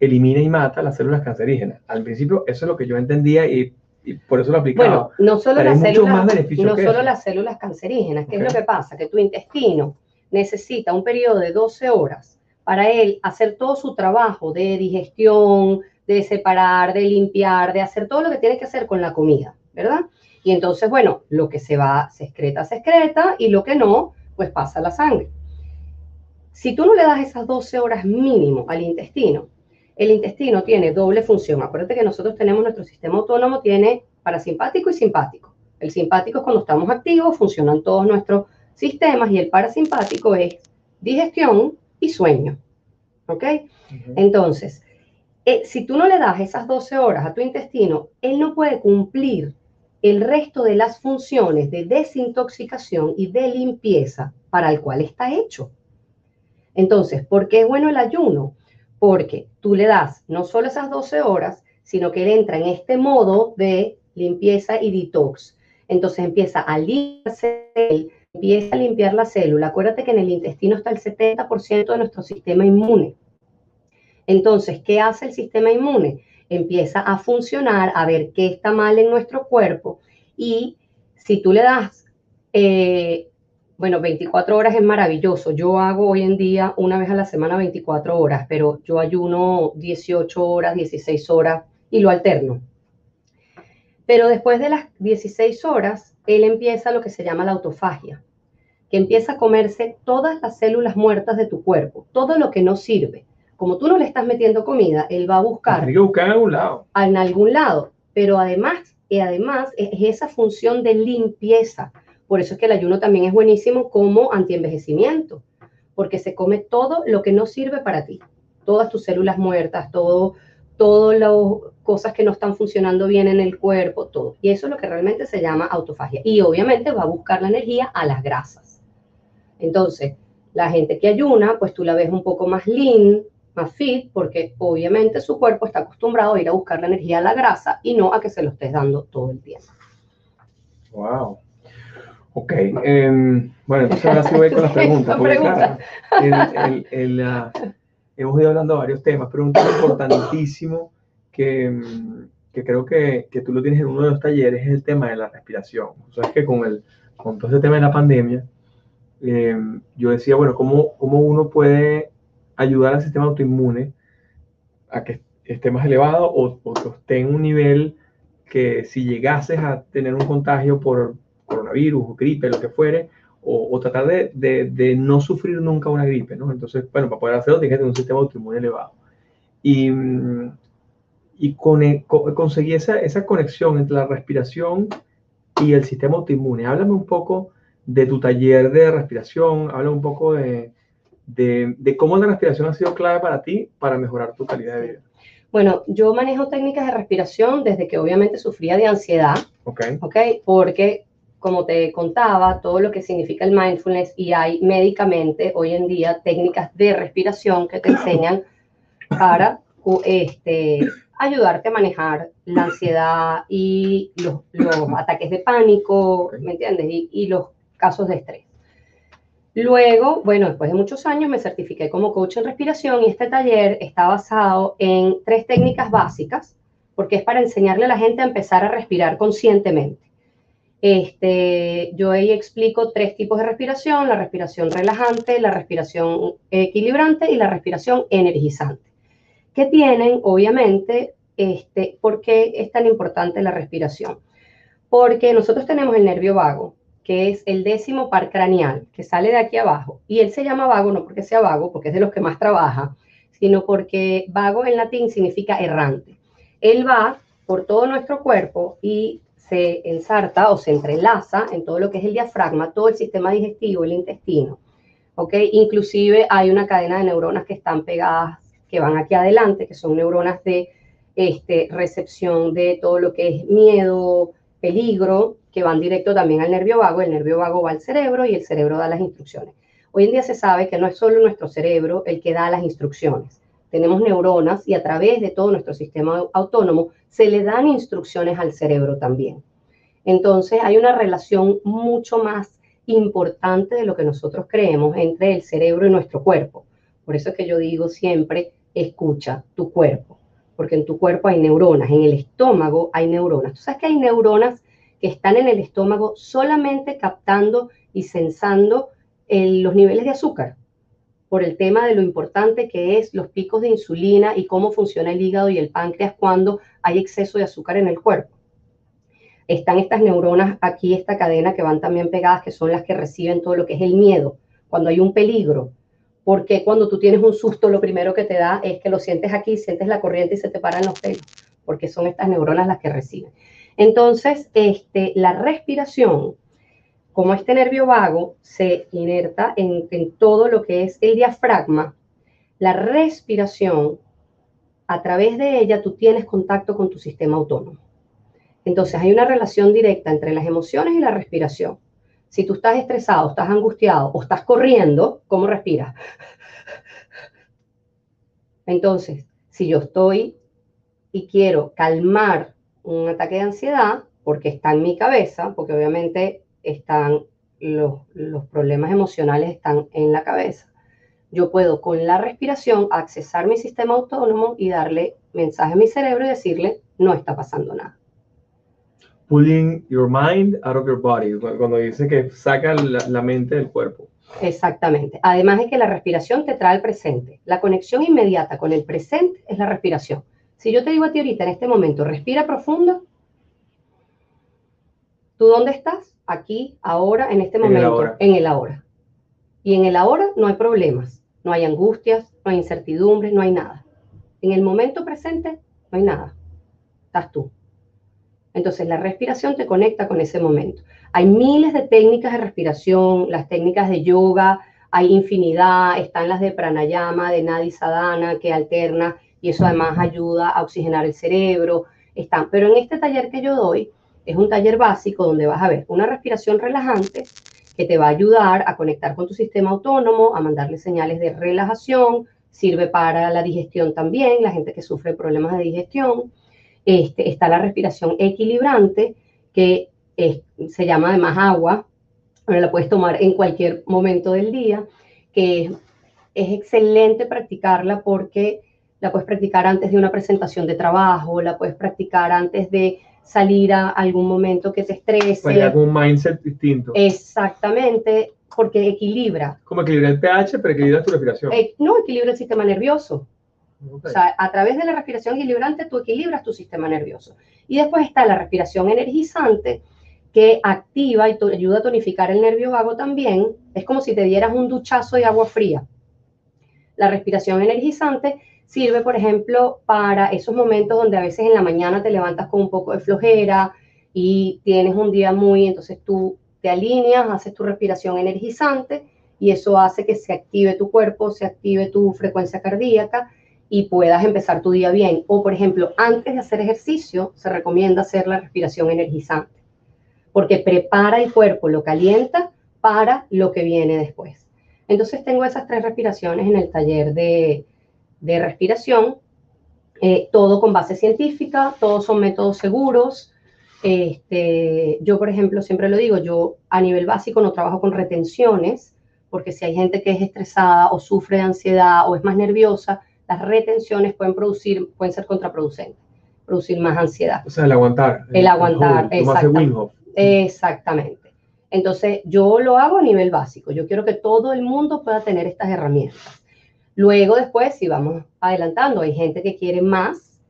elimina y mata las células cancerígenas. Al principio eso es lo que yo entendía y, y por eso lo aplicaba. Bueno, no solo, las células, no solo eso. las células cancerígenas, ¿qué Ok. es lo que pasa? Que tu intestino necesita un periodo de 12 horas para él hacer todo su trabajo de digestión, de separar, de limpiar, de hacer todo lo que tiene que hacer con la comida, ¿verdad? Y entonces, bueno, lo que se va, se excreta, se excreta, y lo que no, pues pasa la sangre. Si tú no le das esas 12 horas mínimo al intestino, el intestino tiene doble función. Acuérdate que nosotros tenemos nuestro sistema autónomo, tiene parasimpático y simpático. El simpático es cuando estamos activos, funcionan todos nuestros sistemas y el parasimpático es digestión y sueño. ¿Ok? Entonces, eh, si tú no le das esas 12 horas a tu intestino, él no puede cumplir el resto de las funciones de desintoxicación y de limpieza para el cual está hecho. Entonces, ¿por qué es bueno el ayuno? Porque tú le das no solo esas 12 horas, sino que él entra en este modo de limpieza y detox. Entonces empieza a limpiarse, empieza a limpiar la célula. Acuérdate que en el intestino está el 70% de nuestro sistema inmune. Entonces, ¿qué hace el sistema inmune? Empieza a funcionar, a ver qué está mal en nuestro cuerpo y si tú le das, eh, bueno, 24 horas es maravilloso. Yo hago hoy en día una vez a la semana 24 horas, pero yo ayuno 18 horas, 16 horas y lo alterno. Pero después de las 16 horas, él empieza lo que se llama la autofagia, que empieza a comerse todas las células muertas de tu cuerpo, todo lo que no sirve. Como tú no le estás metiendo comida, él va a buscar Tiene que buscar en algún lado. en algún lado, pero además, y además es esa función de limpieza. Por eso es que el ayuno también es buenísimo como antienvejecimiento, porque se come todo lo que no sirve para ti, todas tus células muertas, todo, todas las cosas que no están funcionando bien en el cuerpo, todo. Y eso es lo que realmente se llama autofagia. Y obviamente va a buscar la energía a las grasas. Entonces, la gente que ayuna, pues tú la ves un poco más lean, más fit, porque obviamente su cuerpo está acostumbrado a ir a buscar la energía a la grasa y no a que se lo estés dando todo el tiempo. Wow. Ok. em, bueno, entonces ahora sí voy con las preguntas. Porque, claro, el- el- el, ah, hemos ido hablando de varios temas, pero un tema importantísimo que, mm, que creo que, que tú lo tienes en uno de los talleres es el tema de la respiración. O sea, es que con, el, con todo ese tema de la pandemia, em, yo decía, bueno, ¿cómo, ¿cómo uno puede ayudar al sistema autoinmune a que esté más elevado o, o que esté en un nivel que si llegases a tener un contagio por coronavirus o gripe, lo que fuere, o, o tratar de, de- de no sufrir nunca una gripe, ¿no? Entonces, bueno, para poder hacerlo tienes que tener un sistema autoinmune elevado. Y, mm, y con, co- conseguí esa, esa conexión entre la respiración y el sistema autoinmune. Háblame un poco de tu taller de respiración, háblame un poco de, de, de cómo la respiración ha sido clave para ti para mejorar tu calidad de vida. Bueno, yo manejo técnicas de respiración desde que obviamente sufría de ansiedad, ¿Ok? ¿ok? Porque, como te contaba, todo lo que significa el mindfulness y hay médicamente hoy en día técnicas de respiración que te enseñan para este, ayudarte a manejar la ansiedad y los, los ataques de pánico, ¿me entiendes? Y, y los casos de estrés. Luego, bueno, después de muchos años me certifiqué como coach en respiración y este taller está basado en tres técnicas básicas porque es para enseñarle a la gente a empezar a respirar conscientemente. Este, yo ahí explico tres tipos de respiración, la respiración relajante, la respiración equilibrante y la respiración energizante, que tienen, obviamente, este, ¿por qué es tan importante la respiración? Porque nosotros tenemos el nervio vago, que es el décimo par craneal, que sale de aquí abajo, y él se llama vago no porque sea vago, porque es de los que más trabaja, sino porque vago en latín significa errante. Él va por todo nuestro cuerpo y se ensarta o se entrelaza en todo lo que es el diafragma, todo el sistema digestivo, el intestino. ¿ok? Inclusive hay una cadena de neuronas que están pegadas, que van aquí adelante, que son neuronas de este, recepción de todo lo que es miedo, peligro, que van directo también al nervio vago. El nervio vago va al cerebro y el cerebro da las instrucciones. Hoy en día se sabe que no es solo nuestro cerebro el que da las instrucciones. Tenemos neuronas y a través de todo nuestro sistema autónomo se le dan instrucciones al cerebro también. Entonces hay una relación mucho más importante de lo que nosotros creemos entre el cerebro y nuestro cuerpo. Por eso es que yo digo siempre, escucha tu cuerpo, porque en tu cuerpo hay neuronas, en el estómago hay neuronas. Tú sabes que hay neuronas que están en el estómago solamente captando y sensando los niveles de azúcar por el tema de lo importante que es los picos de insulina y cómo funciona el hígado y el páncreas cuando hay exceso de azúcar en el cuerpo. Están estas neuronas aquí, esta cadena que van también pegadas, que son las que reciben todo lo que es el miedo, cuando hay un peligro. Porque cuando tú tienes un susto, lo primero que te da es que lo sientes aquí, sientes la corriente y se te paran los pelos, porque son estas neuronas las que reciben. Entonces, este, la respiración como este nervio vago se inerta en, todo lo que es el diafragma, la respiración, a través de ella tú tienes contacto con tu sistema autónomo. Entonces hay una relación directa entre las emociones y la respiración. Si tú estás estresado, estás angustiado o estás corriendo, ¿cómo respiras? Entonces, si yo estoy y quiero calmar un ataque de ansiedad, porque está en mi cabeza, porque obviamente están los, problemas emocionales están en la cabeza. Yo puedo con la respiración accesar mi sistema autónomo y darle mensaje a mi cerebro y decirle, no está pasando nada. Pulling your mind out of your body, cuando dice que saca la, mente del cuerpo. Exactamente. Además de que la respiración te trae al presente. La conexión inmediata con el presente es la respiración. Si yo te digo a ti ahorita en este momento, respira profundo, ¿tú dónde estás? aquí, ahora, en este momento, en el ahora. Y en el ahora no hay problemas, no hay angustias, no hay incertidumbre, no hay nada. En el momento presente no hay nada. Estás tú. Entonces la respiración te conecta con ese momento. Hay miles de técnicas de respiración, las técnicas de yoga, hay infinidad, están las de pranayama, de nadi sadhana, que alterna y eso además ayuda a oxigenar el cerebro. Están, pero en este taller que yo doy, es un taller básico donde vas a ver una respiración relajante que te va a ayudar a conectar con tu sistema autónomo, a mandarle señales de relajación, sirve para la digestión también, la gente que sufre problemas de digestión. Este, está la respiración equilibrante, que se llama además agua, la puedes tomar en cualquier momento del día, que es excelente practicarla porque la puedes practicar antes de una presentación de trabajo, la puedes practicar antes de salir a algún momento que te estrese. Pues algún mindset distinto. Exactamente, porque equilibra. Como equilibra el pH, pero equilibra tu respiración. Eh, no, equilibra el sistema nervioso. O sea, a través de la respiración equilibrante tú equilibras tu sistema nervioso. Y después está la respiración energizante que activa y ayuda a tonificar el nervio vago también. Es como si te dieras un duchazo de agua fría. La respiración energizante Sirve, por ejemplo, para esos momentos donde a veces en la mañana te levantas con un poco de flojera y tienes un día muy, entonces tú te alineas, haces tu respiración energizante y eso hace que se active tu cuerpo, se active tu frecuencia cardíaca y puedas empezar tu día bien. O, por ejemplo, antes de hacer ejercicio, se recomienda hacer la respiración energizante, porque prepara el cuerpo, lo calienta para lo que viene después. Entonces tengo esas tres respiraciones en el taller de, de respiración, eh, todo con base científica, todos son métodos seguros. Este, yo, por ejemplo, siempre lo digo, yo a nivel básico no trabajo con retenciones, porque si hay gente que es estresada o sufre de ansiedad o es más nerviosa, las retenciones pueden producir, pueden ser contraproducentes. producir más ansiedad. O sea, el aguantar. El aguantar, el tomarse exacta- Wim Hof. Exactamente. Entonces, yo lo hago a nivel básico. Yo quiero que todo el mundo pueda tener estas herramientas. Luego, después, si vamos adelantando, hay gente que quiere más.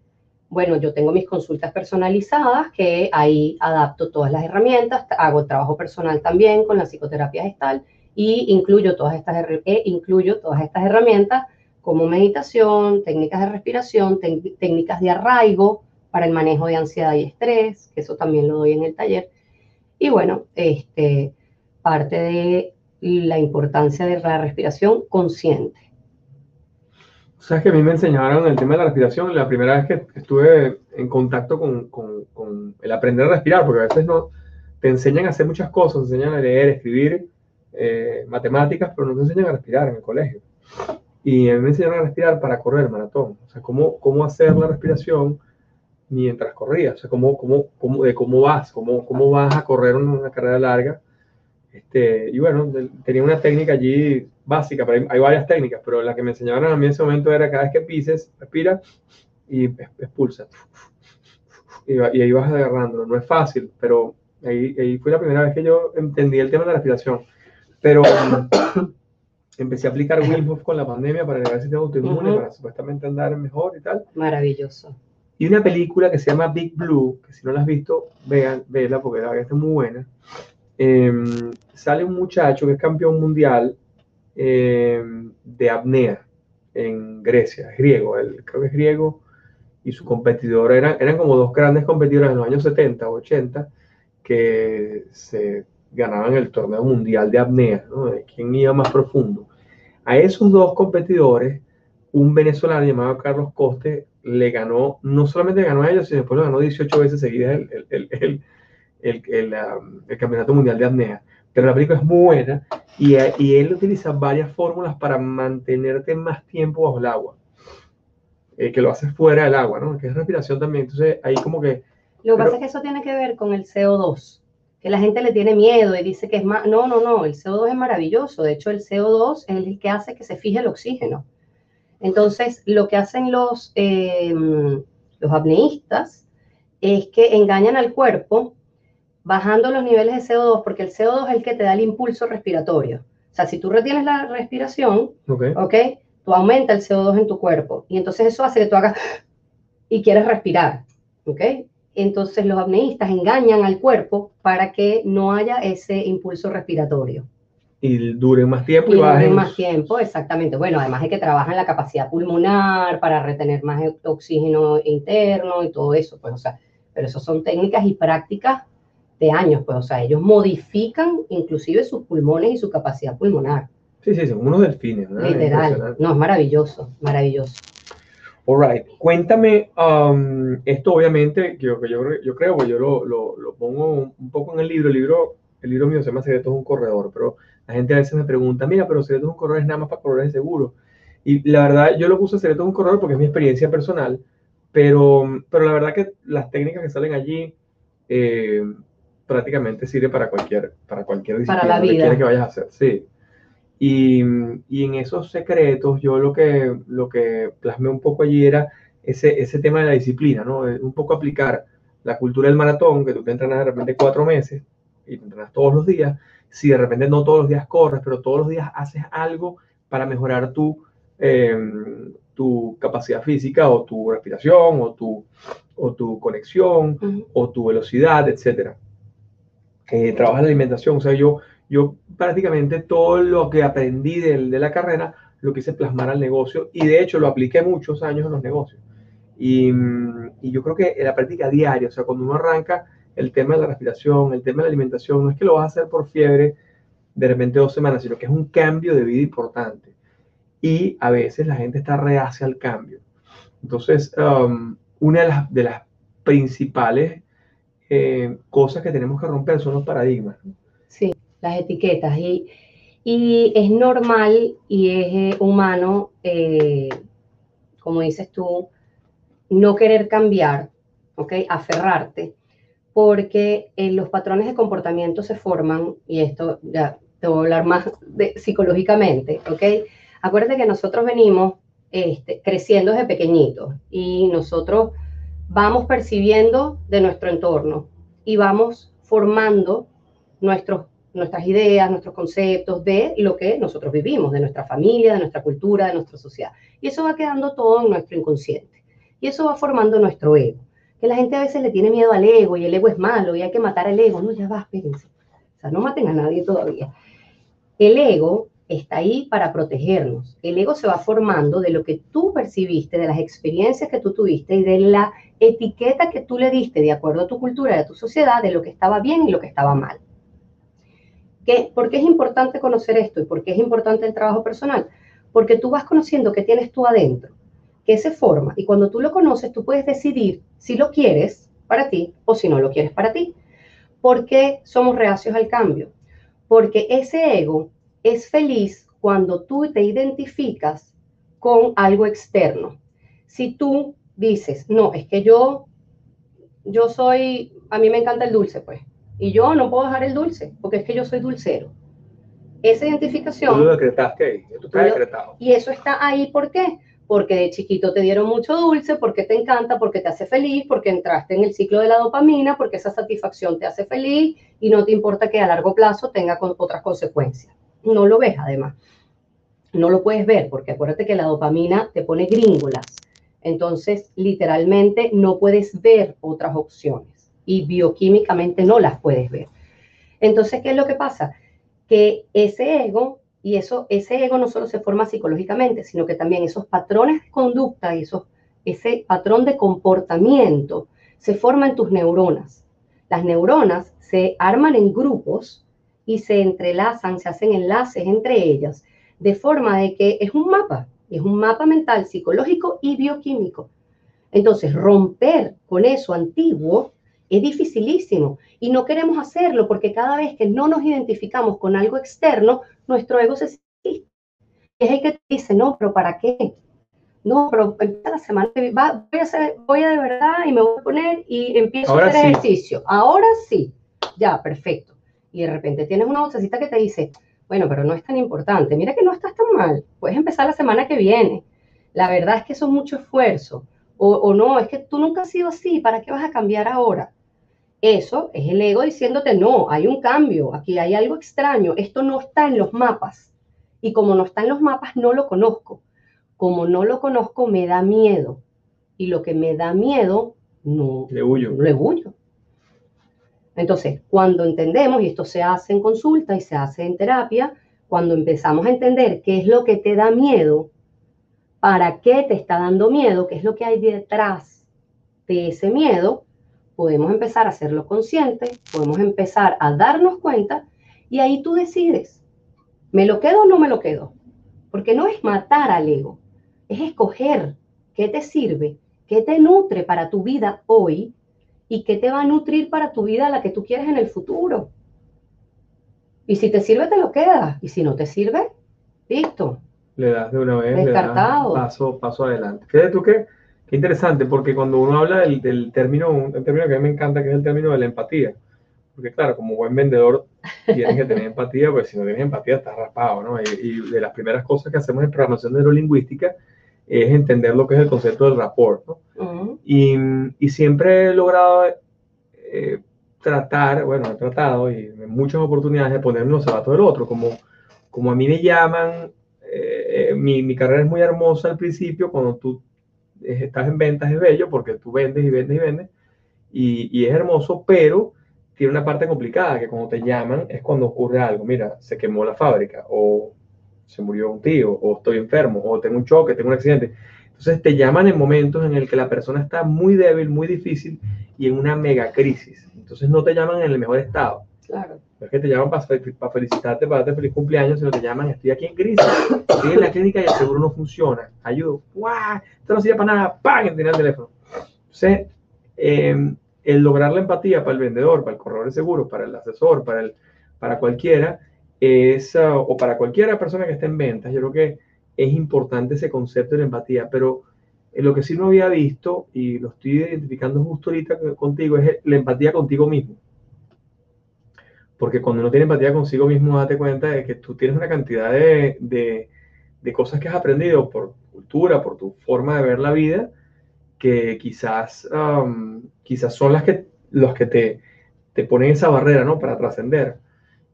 Bueno, yo tengo mis consultas personalizadas que ahí adapto todas las herramientas, hago trabajo personal también con la psicoterapia gestal y incluyo todas estas, e incluyo todas estas herramientas como meditación, técnicas de respiración, técnicas de arraigo para el manejo de ansiedad y estrés, que eso también lo doy en el taller. Y bueno, este, parte de la importancia de la respiración consciente. Sabes que a mí me enseñaron el tema de la respiración la primera vez que estuve en contacto con, con- con el aprender a respirar, porque a veces no te enseñan a hacer muchas cosas, te enseñan a leer, escribir, eh, matemáticas, pero no te enseñan a respirar en el colegio. Y a mí me enseñaron a respirar para correr maratón, o sea, cómo, cómo hacer la respiración mientras corrías, o sea, cómo, cómo, cómo, de cómo vas, cómo, cómo vas a correr una, una carrera larga. Este, y bueno, de- tenía una técnica allí básica, pero hay, hay varias técnicas, pero la que me enseñaron a mí en ese momento era cada vez que pises, respira y expulsa. Y, y ahí vas agarrándolo. No es fácil, pero ahí, ahí fue la primera vez que yo entendí el tema de la respiración. Pero empecé a aplicar Wim Hof con la pandemia para el sistema autoinmune, Ujú. para supuestamente andar mejor y tal. Maravilloso. Y una película que se llama Big Blue, que si no la has visto, vean, vela porque la verdad está muy buena. Em, sale un muchacho que es campeón mundial em, de apnea en Grecia, es griego, él creo que es griego, y su competidor eran, eran como dos grandes competidores en los años 70 o 80 que se ganaban el torneo mundial de apnea, ¿no? Quién iba más profundo. A esos dos competidores, un venezolano llamado Carlos Coste le ganó, no solamente ganó a ellos, sino después lo ganó 18 veces seguidas el, el, el, el, el, el, um, el campeonato mundial de apnea. Pero la película es muy buena y, y él utiliza varias fórmulas para mantenerte más tiempo bajo el agua, eh, que lo haces fuera del agua, ¿no? Que es respiración también. Entonces ahí como que Lo que pasa es que eso tiene que ver con el CO2, que la gente le tiene miedo y dice que es más... No, no, no, el CO2 es maravilloso. De hecho, el CO2 es el que hace que se fije el oxígeno. Entonces, lo que hacen los, eh, los apneístas es que engañan al cuerpo bajando los niveles de CO2, porque el CO2 es el que te da el impulso respiratorio. O sea, si tú retienes la respiración, ok, ¿ok? Tú aumenta el CO2 en tu cuerpo y entonces eso hace que tú hagas y quieres respirar, ¿ok? Entonces los apneístas engañan al cuerpo para que no haya ese impulso respiratorio y duren más tiempo y y, duren más tiempo, exactamente. Bueno, además de que trabajan la capacidad pulmonar para retener más oxígeno interno y todo eso, pues, o sea, pero eso son técnicas y prácticas de años, pues, o sea, ellos modifican inclusive sus pulmones y su capacidad pulmonar, Sí, sí, son unos delfines. ¿no? literal. No, es maravilloso, maravilloso. All right. Cuéntame, um, esto obviamente, que yo, yo, yo creo que yo lo, lo, lo pongo un, poco en el libro. El libro, el libro mío se llama Secretos de un Corredor, pero la gente a veces me pregunta, mira, pero Secretos de un Corredor es nada más para corredores seguros. Y la verdad, yo lo puse Secretos de un Corredor porque es mi experiencia personal, pero, pero la verdad que las técnicas que salen allí eh, prácticamente sirve para cualquier, para cualquier Para disciplina la que vida. que vayas a hacer. Sí. Y, y en esos secretos, yo lo que, lo que plasmé un poco allí era ese, ese tema de la disciplina, ¿no? Un poco aplicar la cultura del maratón, que tú te entrenas de repente cuatro meses y te entrenas todos los días. Si de repente no todos los días corres, pero todos los días haces algo para mejorar tu, eh, tu capacidad física o tu respiración o tu, o tu conexión Ujú. o tu velocidad, etcétera. Eh, trabajas la alimentación, o sea, yo, yo prácticamente todo lo que aprendí de, la carrera lo quise plasmar al negocio y de hecho lo apliqué muchos años en los negocios. Y, mm, yo creo que en la práctica diaria, o sea, cuando uno arranca el tema de la respiración, el tema de la alimentación, no es que lo vas a hacer por fiebre de repente dos semanas, sino que es un cambio de vida importante. Y a veces la gente está reacia al cambio. Entonces, um, una de las, principales eh, cosas que tenemos que romper son los paradigmas. Las etiquetas. Y, y es normal y es eh, humano, eh, como dices tú, no querer cambiar, ¿ok? Aferrarte, porque eh, los patrones de comportamiento se forman, y esto ya te voy a hablar más de, psicológicamente, ¿ok? Acuérdate que nosotros venimos este, creciendo desde pequeñitos y nosotros vamos percibiendo de nuestro entorno y vamos formando nuestros, nuestras ideas, nuestros conceptos de lo que nosotros vivimos, de nuestra familia, de nuestra cultura, de nuestra sociedad. Y eso va quedando todo en nuestro inconsciente. Y eso va formando nuestro ego. Que la gente a veces le tiene miedo al ego y el ego es malo y hay que matar al ego. No, ya va, espérense. O sea, no maten a nadie todavía. El ego está ahí para protegernos. El ego se va formando de lo que tú percibiste, de las experiencias que tú tuviste y de la etiqueta que tú le diste de acuerdo a tu cultura, a tu sociedad, de lo que estaba bien y lo que estaba mal. ¿Qué? ¿Por qué es importante conocer esto y por qué es importante el trabajo personal? Porque tú vas conociendo qué tienes tú adentro, qué se forma y cuando tú lo conoces tú puedes decidir si lo quieres para ti o si no lo quieres para ti. ¿Por qué somos reacios al cambio? Porque ese ego es feliz cuando tú te identificas con algo externo. Si tú dices, no, es que yo, yo soy, a mí me encanta el dulce, pues, y yo no puedo dejar el dulce, porque es que yo soy dulcero. Esa identificación... Tú lo decretaste tú estás decretado. Y eso está ahí, ¿por qué? Porque de chiquito te dieron mucho dulce, porque te encanta, porque te hace feliz, porque entraste en el ciclo de la dopamina, porque esa satisfacción te hace feliz y no te importa que a largo plazo tenga otras consecuencias. No lo ves además. No lo puedes ver, porque acuérdate que la dopamina te pone gringolas entonces, literalmente no puedes ver otras opciones y bioquímicamente no las puedes ver. Entonces, ¿qué es lo que pasa? Que ese ego, y eso, ese ego no solo se forma psicológicamente, sino que también esos patrones de conducta y esos, ese patrón de comportamiento se forma en tus neuronas. Las neuronas se arman en grupos y se entrelazan, se hacen enlaces entre ellas, de forma de que es un mapa, es un mapa mental, psicológico y bioquímico. Entonces, romper con eso antiguo es dificilísimo y no queremos hacerlo porque cada vez que no nos identificamos con algo externo, nuestro ego se siente. Es el que te dice, no, pero ¿para qué? No, pero la semana va, voy, a hacer, voy a de verdad y me voy a poner y empiezo a hacer ejercicio. Ahora sí, ya, perfecto. Y de repente tienes una vocecita que te dice, bueno, pero no es tan importante. Mira que no estás tan mal. Puedes empezar la semana que viene. La verdad es que eso es mucho esfuerzo. O, no, es que tú nunca has sido así. ¿Para qué vas a cambiar ahora? Eso es el ego diciéndote, no, hay un cambio, aquí hay algo extraño, esto no está en los mapas. Y como no está en los mapas, no lo conozco. Como no lo conozco, me da miedo. Y lo que me da miedo, no. Le huyo. Le huyo. Entonces, cuando entendemos, y esto se hace en consulta y se hace en terapia, cuando empezamos a entender qué es lo que te da miedo, para qué te está dando miedo, qué es lo que hay detrás de ese miedo, podemos empezar a hacerlo consciente, podemos empezar a darnos cuenta y ahí tú decides, ¿me lo quedo o no me lo quedo? Porque no es matar al ego, es escoger qué te sirve, qué te nutre para tu vida hoy y qué te va a nutrir para tu vida la que tú quieres en el futuro. Y si te sirve, te lo quedas. Y si no te sirve, listo. Le das de una vez, Descartado. paso, paso adelante. Fíjate tú qué, qué interesante, porque cuando uno habla del, del término, un término que a mí me encanta, que es el término de la empatía. Porque claro, como buen vendedor tienes que tener empatía, pues si no tienes empatía estás raspado, ¿no? Y, y de las primeras cosas que hacemos en programación neurolingüística es entender lo que es el concepto del rapport. ¿no? y, y, siempre he logrado eh, tratar, bueno, he tratado y en muchas oportunidades de ponerme los zapatos del otro, como, como a mí me llaman, eh, mi, mi, carrera es muy hermosa al principio, cuando tú estás en ventas es bello porque tú vendes y vendes y vendes y, y es hermoso, pero tiene una parte complicada que cuando te llaman es cuando ocurre algo, mira, se quemó la fábrica o se murió un tío, o estoy enfermo, o tengo un choque, tengo un accidente. Entonces te llaman en momentos en el que la persona está muy débil, muy difícil y en una mega crisis. Entonces no te llaman en el mejor estado. Claro. No es que te llaman para, felicitarte, para darte feliz cumpleaños, sino te llaman, estoy aquí en crisis, estoy en la clínica y el seguro no funciona. Ayudo. ¡Guau! Esto no sirve para nada. ¡Pam! En el teléfono. Entonces, eh, el lograr la empatía para el vendedor, para el corredor de seguros, para el asesor, para, el, para cualquiera, uh, o para cualquier persona que esté en ventas, yo creo que es importante ese concepto de la empatía, pero en lo que sí no había visto, y lo estoy identificando justo ahorita contigo, es la empatía contigo mismo. Porque cuando uno tiene empatía consigo mismo, date cuenta de que tú tienes una cantidad de, de, de cosas que has aprendido por cultura, por tu forma de ver la vida, que quizás, um, quizás son las que, los que te, te ponen esa barrera, ¿no? Para trascender.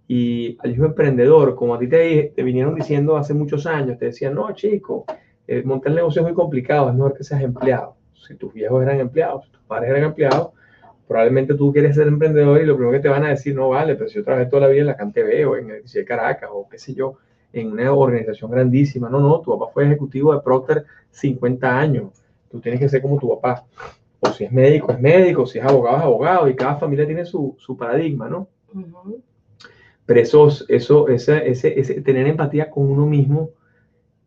Y al mismo emprendedor, como a ti te, te, vinieron diciendo hace muchos años, te decían, no, chico, eh, montar el negocio es muy complicado, es mejor que seas empleado. Si tus viejos eran empleados, tus padres eran empleados, probablemente tú quieres ser emprendedor y lo primero que te van a decir, no vale, pero si yo trabajé toda la vida en la CanTV o en el de Caracas o qué sé yo, en una organización grandísima. No, no, tu papá fue ejecutivo de Procter 50 años. Tú tienes que ser como tu papá. O si es médico, es médico, si es abogado, es abogado. Y cada familia tiene su, su paradigma, ¿no? Pero eso, eso ese, ese, ese, tener empatía con uno mismo,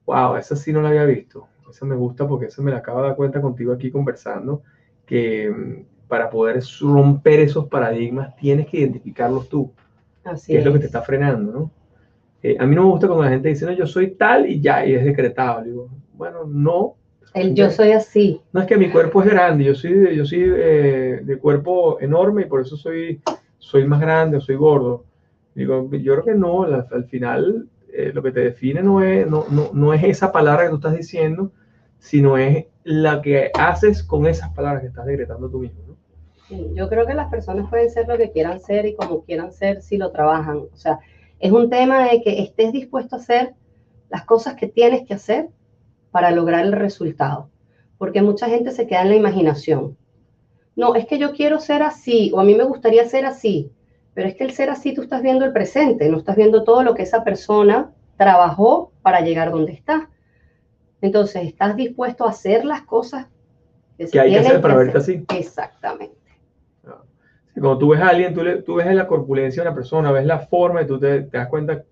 wow, esa sí no la había visto. Esa me gusta porque eso me la acabo de dar cuenta contigo aquí conversando, que para poder romper esos paradigmas tienes que identificarlos tú. Así qué es. lo que te está frenando, ¿no? Eh, a mí no me gusta cuando la gente dice, no, yo soy tal y ya, y es decretado. digo, bueno, no. El yo soy así. No es que mi cuerpo es grande, yo soy, yo soy eh, de cuerpo enorme y por eso soy, soy más grande o soy gordo. Digo, yo creo que no, al, final eh, lo que te define no es, no, no, no, es esa palabra que tú estás diciendo, sino es la que haces con esas palabras que estás decretando tú mismo. Yo creo que las personas pueden ser lo que quieran ser y como quieran ser si lo trabajan. O sea, es un tema de que estés dispuesto a hacer las cosas que tienes que hacer para lograr el resultado. Porque mucha gente se queda en la imaginación. No, es que yo quiero ser así o a mí me gustaría ser así. Pero es que el ser así tú estás viendo el presente, no estás viendo todo lo que esa persona trabajó para llegar donde está. Entonces, ¿estás dispuesto a hacer las cosas que, que hay que hacer para verte así? Exactamente. Cuando tú ves a alguien, tú, le, tú ves la corpulencia de una persona, ves la forma y tú te, te das cuenta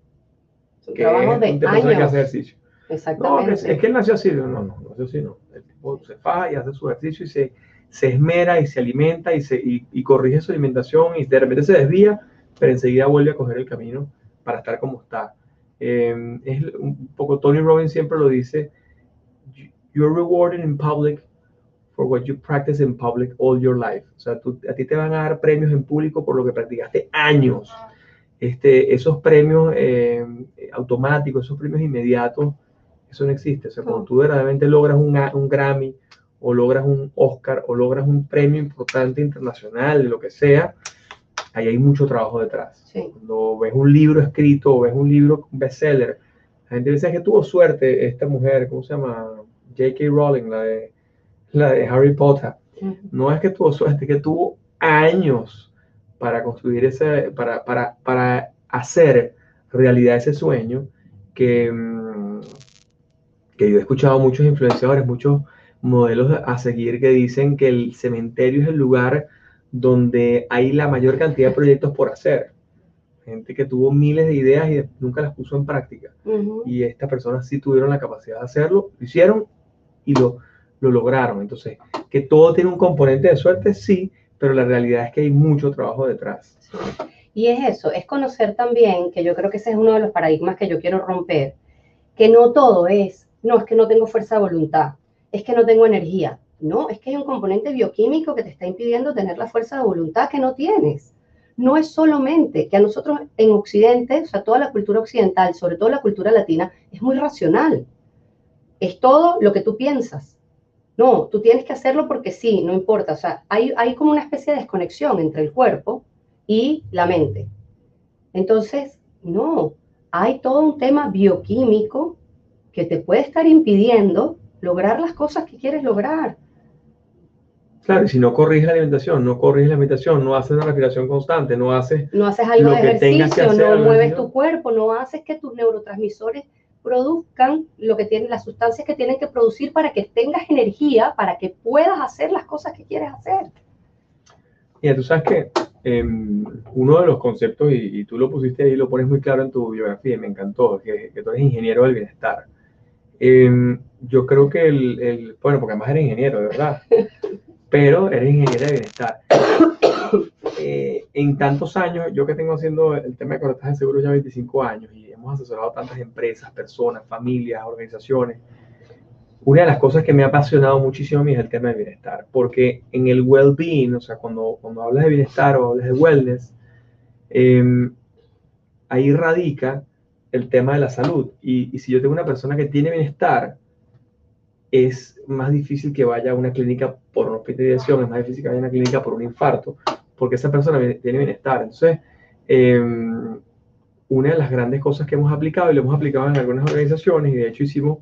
que es una persona que hace ejercicio. Exactamente. No, es, que él nació así. No, no, no nació así, no. El tipo se faja y hace su ejercicio y se, se esmera y se alimenta y, se, y, y, corrige su alimentación y de repente se desvía, pero enseguida vuelve a coger el camino para estar como está. Eh, es un poco, Tony Robbins siempre lo dice, you're rewarded in public for what you practice in public all your life. O sea, tú, a ti te van a dar premios en público por lo que practicaste años. Este, esos premios eh, automáticos, esos premios inmediatos, eso no existe. O sea, cuando tú verdaderamente logras un, un, Grammy o logras un Oscar o logras un premio importante internacional, lo que sea, ahí hay mucho trabajo detrás. Sí. Cuando ves un libro escrito o ves un libro bestseller, la gente dice que tuvo suerte esta mujer, ¿cómo se llama? J.K. Rowling, la de la de Harry Potter, no es que tuvo suerte, que tuvo años para construir ese, para, para, para hacer realidad ese sueño que, mm, que yo he escuchado muchos influenciadores, muchos modelos a seguir que dicen que el cementerio es el lugar donde hay la mayor cantidad de proyectos por hacer. Gente que tuvo miles de ideas y nunca las puso en práctica. Y estas personas sí tuvieron la capacidad de hacerlo, lo hicieron y lo, lo lograron. Entonces, que todo tiene un componente de suerte, sí, pero la realidad es que hay mucho trabajo detrás. Y es eso, es conocer también, que yo creo que ese es uno de los paradigmas que yo quiero romper, que no todo es, no, es que no tengo fuerza de voluntad, es que no tengo energía. No, es que hay un componente bioquímico que te está impidiendo tener la fuerza de voluntad que no tienes. No es solamente que a nosotros en Occidente, o sea, toda la cultura occidental, sobre todo la cultura latina, es muy racional. Es todo lo que tú piensas no, tú tienes que hacerlo porque sí, no importa. O sea, hay, hay como una especie de desconexión entre el cuerpo y la mente. Entonces, no, hay todo un tema bioquímico que te puede estar impidiendo lograr las cosas que quieres lograr. Claro, y si no corriges la alimentación, no corriges la alimentación, no haces una respiración constante, no haces, no haces algo de ejercicio, no mueves tu cuerpo, no haces que tus neurotransmisores produzcan lo que tienen, las sustancias que tienen que producir para que tengas energía, para que puedas hacer las cosas que quieres hacer. Y tú sabes que em, uno de los conceptos, y, tú lo pusiste ahí, lo pones muy claro en tu biografía, y me encantó, que, tú eres ingeniero del bienestar. Em, yo creo que el, el, bueno, porque además eres ingeniero, de verdad, pero eres ingeniero de bienestar. Eh, en tantos años, yo que tengo haciendo el tema de corretaje de seguros ya 25 años y hemos asesorado tantas empresas, personas, familias, organizaciones, una de las cosas que me ha apasionado muchísimo a mí es el tema del bienestar, porque en el well-being, o sea, cuando, cuando hablas de bienestar o hablas de wellness, eh, ahí radica el tema de la salud. Y, y, si yo tengo una persona que tiene bienestar, es más difícil que vaya a una clínica por una hospitalización, es más difícil que vaya a una clínica por un infarto, porque esa persona tiene bienestar. Entonces, em, una de las grandes cosas que hemos aplicado, y lo hemos aplicado en algunas organizaciones, y de hecho hicimos,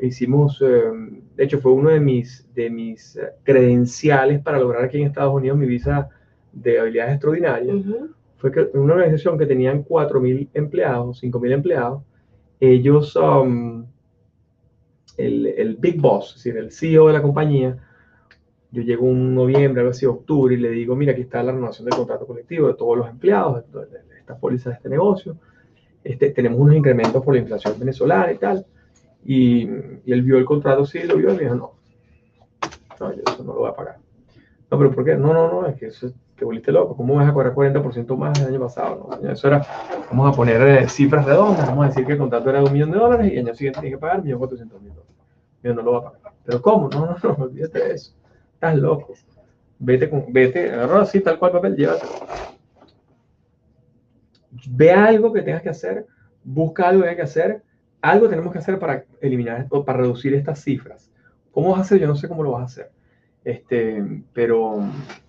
hicimos em, de hecho fue uno de mis, de mis credenciales para lograr aquí en Estados Unidos mi visa de habilidades extraordinarias, fue que una organización que tenían 4.000 empleados, 5.000 empleados, ellos, um, el, el, Big Boss, es decir, el CEO de la compañía, yo llego un noviembre, algo así, octubre, y le digo, mira, aquí está la renovación del contrato colectivo de todos los empleados, de, esta póliza de este negocio, este, tenemos unos incrementos por la inflación venezolana y tal, y, él vio el contrato, sí, lo vio, y me dijo, no, no, yo eso no lo voy a pagar. No, pero ¿por qué? No, no, no, es que eso te volviste loco, ¿cómo vas a cobrar 40% más del año pasado? No, eso era, vamos a poner eh, cifras redondas, vamos a decir que el contrato era de un millón de dólares y el año siguiente tiene que pagar 1.400.000 dólares. Yo no lo va a pagar. ¿Pero cómo? No, no, no, olvídate de eso. Estás loco. Vete, con, vete, agarra así, tal cual papel, llévatelo. Ve algo que tengas que hacer, busca algo que tengas que hacer, algo tenemos que hacer para eliminar, o para reducir estas cifras. ¿Cómo vas a hacer? Yo no sé cómo lo vas a hacer este, pero,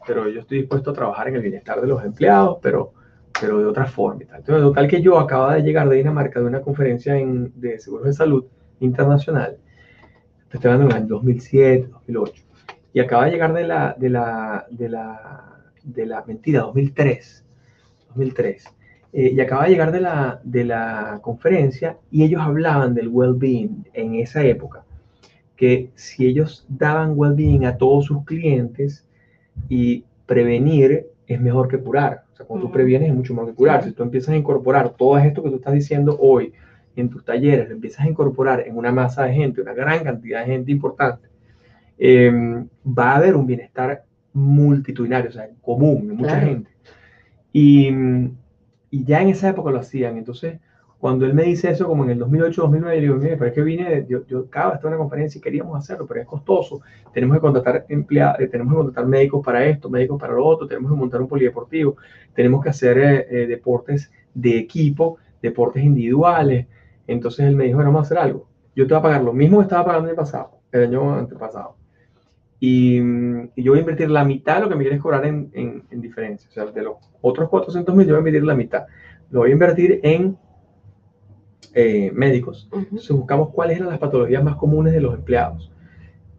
pero yo estoy dispuesto a trabajar en el bienestar de los empleados, pero, pero de otra forma. Y tal. Entonces, total que yo acababa de llegar de Dinamarca de una conferencia en, de seguros de salud internacional, estoy hablando en el 2007, 2008, y acaba de llegar de la, de la, de la, de la mentira, 2003, 2003. Eh, y acaba de llegar de la, de la conferencia y ellos hablaban del well-being en esa época que si ellos daban well-being a todos sus clientes y prevenir es mejor que curar. O sea, cuando tú previenes es mucho mejor que curar. Si tú empiezas a incorporar todo esto que tú estás diciendo hoy en tus talleres, lo empiezas a incorporar en una masa de gente, una gran cantidad de gente importante, em, va a haber un bienestar multitudinario, o sea, común, de mucha gente. Y, y ya en esa época lo hacían. Entonces, cuando él me dice eso, como en el 2008, 2009, yo digo, mire, pero es que vine, yo, yo acabo de estar en una conferencia y queríamos hacerlo, pero es costoso. Tenemos que contratar empleados, eh, tenemos que contratar médicos para esto, médicos para lo otro, tenemos que montar un polideportivo, tenemos que hacer eh, eh, deportes de equipo, deportes individuales. Entonces él me dijo, bueno, vamos a hacer algo. Yo te voy a pagar lo mismo que estaba pagando el pasado, el año antepasado. Y, y, yo voy a invertir la mitad de lo que me quieres cobrar en, en, en diferencia. O sea, de los otros 400 mil, yo voy a invertir la mitad. Lo voy a invertir en eh, médicos. Entonces buscamos cuáles eran las patologías más comunes de los empleados.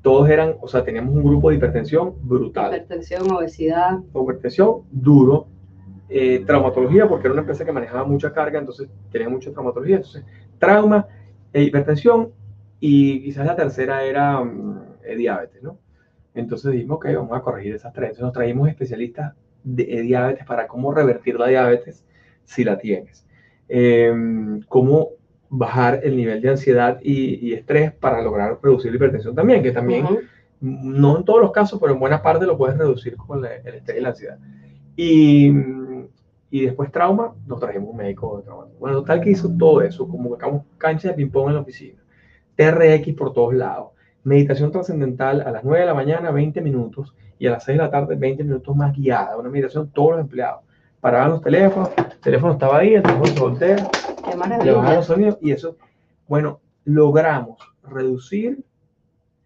Todos eran, o sea, teníamos un grupo de hipertensión brutal. Hipertensión, obesidad. Hipertensión, duro. Eh, traumatología, porque era una empresa que manejaba mucha carga, entonces tenía mucha traumatología. Entonces, trauma, e hipertensión y quizás la tercera era mm, eh, diabetes, ¿no? Entonces dijimos, ok, vamos a corregir esas tres. Nos traímos especialistas de diabetes para cómo revertir la diabetes si la tienes. Em, cómo bajar el nivel de ansiedad y, estrés para lograr reducir la hipertensión también, que también, no en todos los casos, pero en buena parte lo puedes reducir con el estrés y la ansiedad. Y, y después trauma, nos trajimos un médico de trauma. Bueno, total que hizo todo eso, como que sacamos cancha de ping-pong en la oficina, TRX por todos lados, meditación trascendental a las 9 de la mañana, 20 minutos, y a las 6 de la tarde, 20 minutos más guiada, una meditación todos los empleados. Paraban los teléfonos, el teléfono estaba ahí, el teléfono se voltea, y eso, bueno, logramos reducir,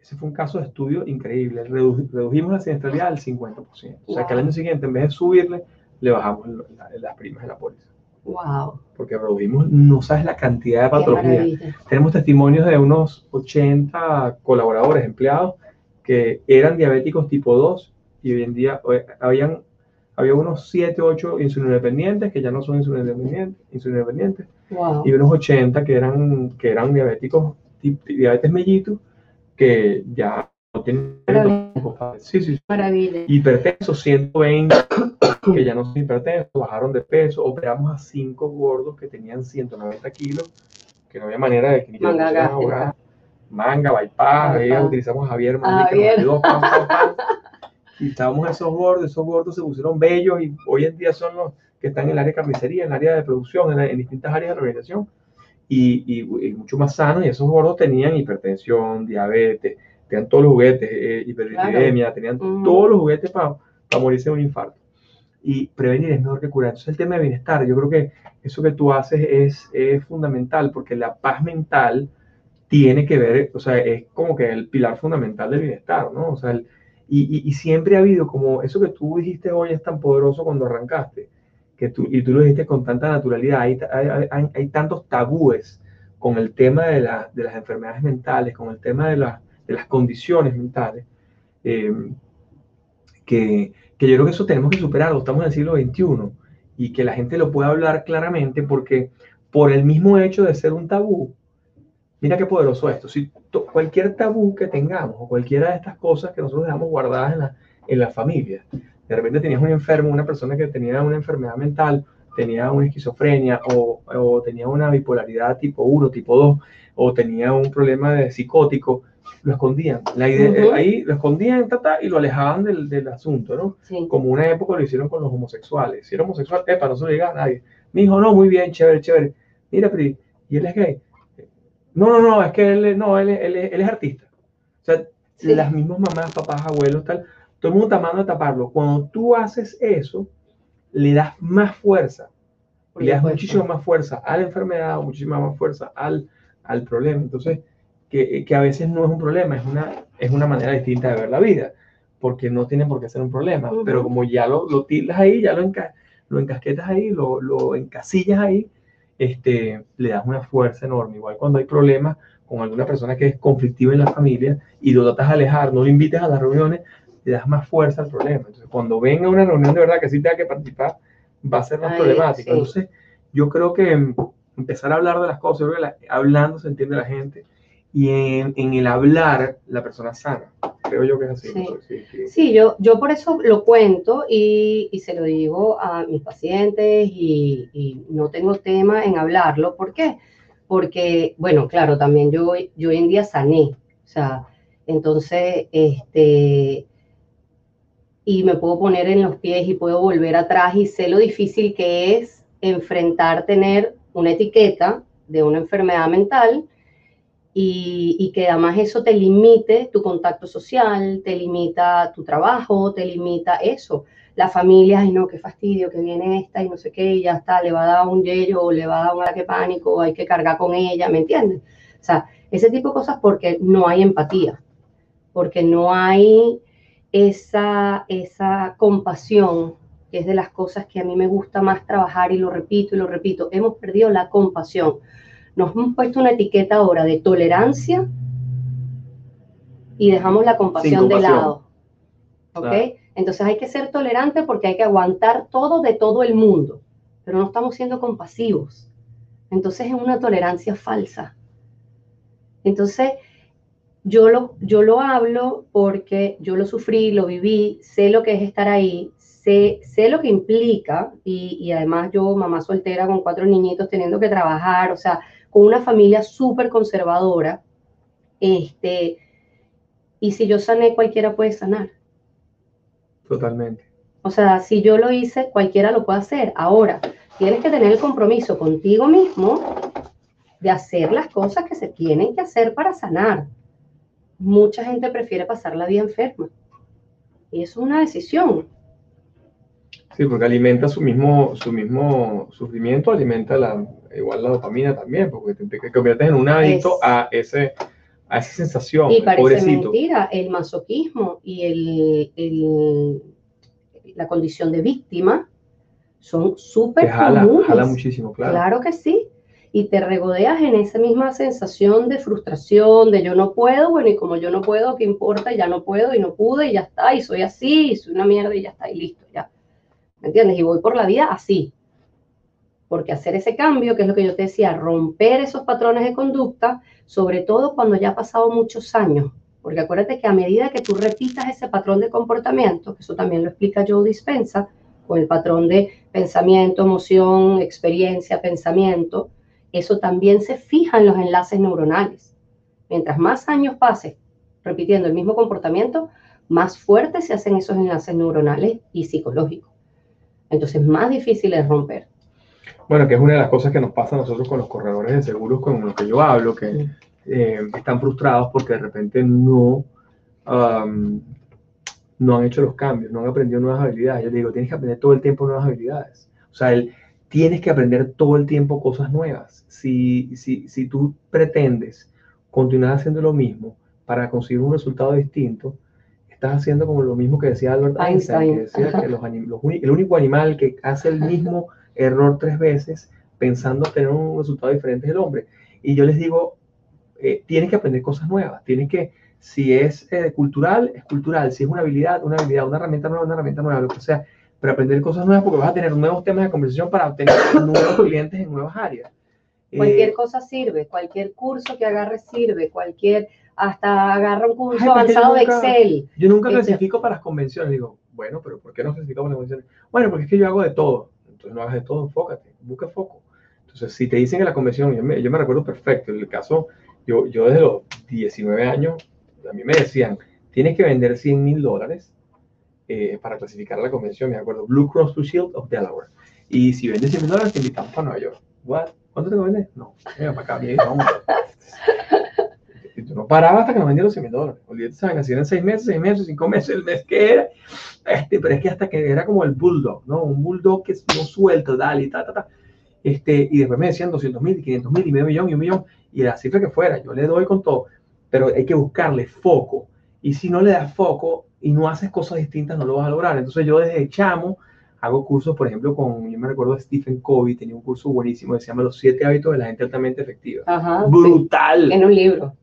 ese fue un caso de estudio increíble, redujimos la siniestralidad al 50%. O sea que al año siguiente, en vez de subirle, le bajamos las primas de la póliza. Wow. Porque redujimos, no sabes la cantidad de patologías. Tenemos testimonios de unos 80 colaboradores, empleados, que eran diabéticos tipo 2 y hoy en día eh, habían, había unos 7, 8 insulinodependientes que ya no son insulinodependientes, insulinodependientes y unos 80 que eran, que eran diabéticos, diabetes mellitus, que ya no tienen... Sí, sí, Maravilla. Hipertensos, 120, que ya no son hipertensos, bajaron de peso. Operamos a 5 gordos que tenían 190 kilos, que no había manera de que ni Manga, Manga, bypass, utilizamos a Javier, Javier. y estábamos esos gordos, esos gordos se pusieron bellos y hoy en día son los que están en el área de carnicería, en el área de producción, en, distintas áreas de la organización, y, mucho más sanos, y esos gordos tenían hipertensión, diabetes, tenían todos los juguetes, eh, hiperlipidemia, tenían todos los juguetes para morirse de un infarto. Y prevenir es mejor que curar. Entonces el tema de bienestar, yo creo que eso que tú haces es, es fundamental, porque la paz mental tiene que ver, o sea, es como que el pilar fundamental del bienestar, ¿no? O sea, y, y, siempre ha habido como eso que tú dijiste hoy es tan poderoso cuando arrancaste, que tú, y tú lo dijiste con tanta naturalidad, hay, hay, hay, tantos tabúes con el tema de, la, de, las enfermedades mentales, con el tema de, la, de las condiciones mentales, eh, que, que, yo creo que eso tenemos que superarlo, estamos en el siglo XXI, y que la gente lo pueda hablar claramente porque por el mismo hecho de ser un tabú, Mira qué poderoso esto. Si cualquier tabú que tengamos o cualquiera de estas cosas que nosotros dejamos guardadas en la, en la familia, de repente tenías un enfermo, una persona que tenía una enfermedad mental, tenía una esquizofrenia o, tenía una bipolaridad tipo 1, tipo 2, o tenía un problema de psicótico, lo escondían. La idea, Ahí lo escondían y lo alejaban del, del asunto, ¿no? Como una época lo hicieron con los homosexuales. Si era homosexual, epa, no se lo a nadie. Mi hijo, no, muy bien, chévere, chévere. Mira, pero, ¿y él es gay? No, no, no, es que él, no, él, él, él es artista. O sea, las mismas mamás, papás, abuelos, tal, todo el mundo está mandando a taparlo. Cuando tú haces eso, le das más fuerza, le das muchísimo más fuerza a la enfermedad, muchísima más fuerza al, al problema. Entonces, que, que, a veces no es un problema, es una, es una manera distinta de ver la vida, porque no tiene por qué ser un problema. Pero como ya lo, lo tildas ahí, ya lo, enca, lo encasquetas ahí, lo, lo encasillas ahí, este, le das una fuerza enorme. Igual cuando hay problemas con alguna persona que es conflictiva en la familia y lo tratas de alejar, no lo invites a las reuniones, le das más fuerza al problema. Entonces, cuando venga una reunión de verdad que sí tenga que participar, va a ser más problemático. Entonces, yo creo que empezar a hablar de las cosas, hablando se entiende la gente y en, en, el hablar la persona sana. Creo yo que es así. Sí, yo, yo por eso lo cuento y, y se lo digo a mis pacientes y, y, no tengo tema en hablarlo. ¿Por qué? Porque, bueno, claro, también yo, yo hoy en día sané. O sea, entonces, este, y me puedo poner en los pies y puedo volver atrás y sé lo difícil que es enfrentar tener una etiqueta de una enfermedad mental y, que además eso te limite tu contacto social, te limita tu trabajo, te limita eso. La familia, ay no, qué fastidio, que viene esta y no sé qué, y ya está, le va a dar un yello le va a dar un ataque pánico, hay que cargar con ella, ¿me entiendes? O sea, ese tipo de cosas porque no hay empatía, porque no hay esa, esa compasión, que es de las cosas que a mí me gusta más trabajar y lo repito y lo repito, hemos perdido la compasión nos hemos puesto una etiqueta ahora de tolerancia y dejamos la compasión, de lado. ¿Ok? Entonces hay que ser tolerante porque hay que aguantar todo de todo el mundo, pero no estamos siendo compasivos. Entonces es una tolerancia falsa. Entonces, yo lo, yo lo hablo porque yo lo sufrí, lo viví, sé lo que es estar ahí, sé, sé lo que implica y, y además yo, mamá soltera con cuatro niñitos, teniendo que trabajar, o sea, con una familia súper conservadora, este, y si yo sané, cualquiera puede sanar. Totalmente. O sea, si yo lo hice, cualquiera lo puede hacer. Ahora, tienes que tener el compromiso contigo mismo de hacer las cosas que se tienen que hacer para sanar. Mucha gente prefiere pasar la vida enferma. Y eso es una decisión. Sí, porque alimenta su mismo, su mismo sufrimiento, alimenta la, igual la dopamina también, porque te, conviertes en un adicto a, ese, a esa sensación. Y parece mentira, el masoquismo y el, el, la condición de víctima son súper comunes. Jala muchísimo, claro. Claro que sí. Y te regodeas en esa misma sensación de frustración, de yo no puedo, bueno, y como yo no puedo, ¿qué importa? Ya no puedo y no pude y ya está, y soy así, y soy una mierda y ya está, y listo, ya. ¿Me entiendes? Y voy por la vida así, porque hacer ese cambio, que es lo que yo te decía, romper esos patrones de conducta, sobre todo cuando ya ha pasado muchos años, porque acuérdate que a medida que tú repitas ese patrón de comportamiento, que eso también lo explica Joe Dispensa, con el patrón de pensamiento, emoción, experiencia, pensamiento, eso también se fija en los enlaces neuronales. Mientras más años pases repitiendo el mismo comportamiento, más fuertes se hacen esos enlaces neuronales y psicológicos. Entonces, más difícil es romper. Bueno, que es una de las cosas que nos pasa a nosotros con los corredores de seguros con los que yo hablo, que eh, están frustrados porque de repente no, no han hecho los cambios, no han aprendido nuevas habilidades. Yo digo, tienes que aprender todo el tiempo nuevas habilidades. O sea, el, tienes que aprender todo el tiempo cosas nuevas. Si, si, si tú pretendes continuar haciendo lo mismo para conseguir un resultado distinto, estás haciendo como lo mismo que decía Albert Einstein, que decía que los los el único animal que hace el mismo error tres veces pensando tener un resultado diferente es el hombre. Y yo les digo, eh, tienes que aprender cosas nuevas, tienes que, si es eh, cultural, es cultural, si es una habilidad, una habilidad, una herramienta nueva, una herramienta nueva, lo que sea, pero aprender cosas nuevas porque vas a tener nuevos temas de conversación para obtener nuevos clientes en nuevas áreas. Cualquier eh, cosa sirve, cualquier curso que agarres sirve, cualquier, hasta agarra un curso avanzado de Excel. Yo nunca este clasifico para las convenciones, digo, bueno, pero ¿por qué no clasifico para las convenciones? Bueno, porque es que yo hago de todo, entonces no hagas de todo, enfócate, busca foco. Entonces, si te dicen que la convención, yo me, yo me recuerdo perfecto, en el caso, yo, yo desde los 19 años, a mí me decían, tienes que vender 100 mil dólares eh, para clasificar la convención, me acuerdo, Blue Cross Blue Shield of Delaware. Y si vendes 100 mil dólares, te invitamos a Nueva York. What? ¿Cuánto te vendes? No, venga para acá, bien, vamos. Y tú no parabas hasta que nos vendieron los 100 mil dólares. Olvídate, ¿saben? Eran 6 meses, 6 meses, 5 meses, el mes que era. Este, pero es que hasta que era como el bulldog, ¿no? Un bulldog que no suelto, dale, ta, ta, ta. Este, y después me decían 200 mil, 500 mil, y medio millón, y un millón, y la cifra que fuera, yo le doy con todo, pero hay que buscarle foco. Y si no le das foco y no haces cosas distintas, no lo vas a lograr. Entonces yo desde chamo hago cursos, por ejemplo, con, yo me recuerdo Stephen Covey, tenía un curso buenísimo que se llama Los siete hábitos de la gente altamente efectiva. Brutal. En un libro.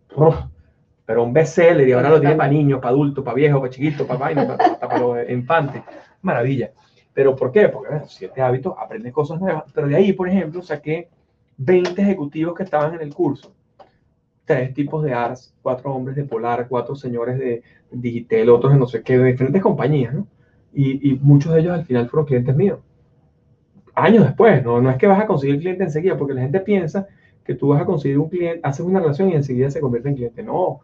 pero un bestseller y ahora lo tiene para niños, para adultos, para viejos, para chiquitos, para vainas, para, para, los infantes. Maravilla. ¿Pero por qué? Porque bueno, siete hábitos, aprendes cosas nuevas. Pero de ahí, por ejemplo, saqué 20 ejecutivos que estaban en el curso. Tres tipos de ARS, cuatro hombres de Polar, cuatro señores de Digitel, otros de no sé qué, de diferentes compañías, ¿no? Y, y muchos de ellos al final fueron clientes míos. Años después, ¿no? no es que vas a conseguir cliente enseguida, porque la gente piensa que tú vas a conseguir un cliente, haces una relación y enseguida se convierte en cliente. No,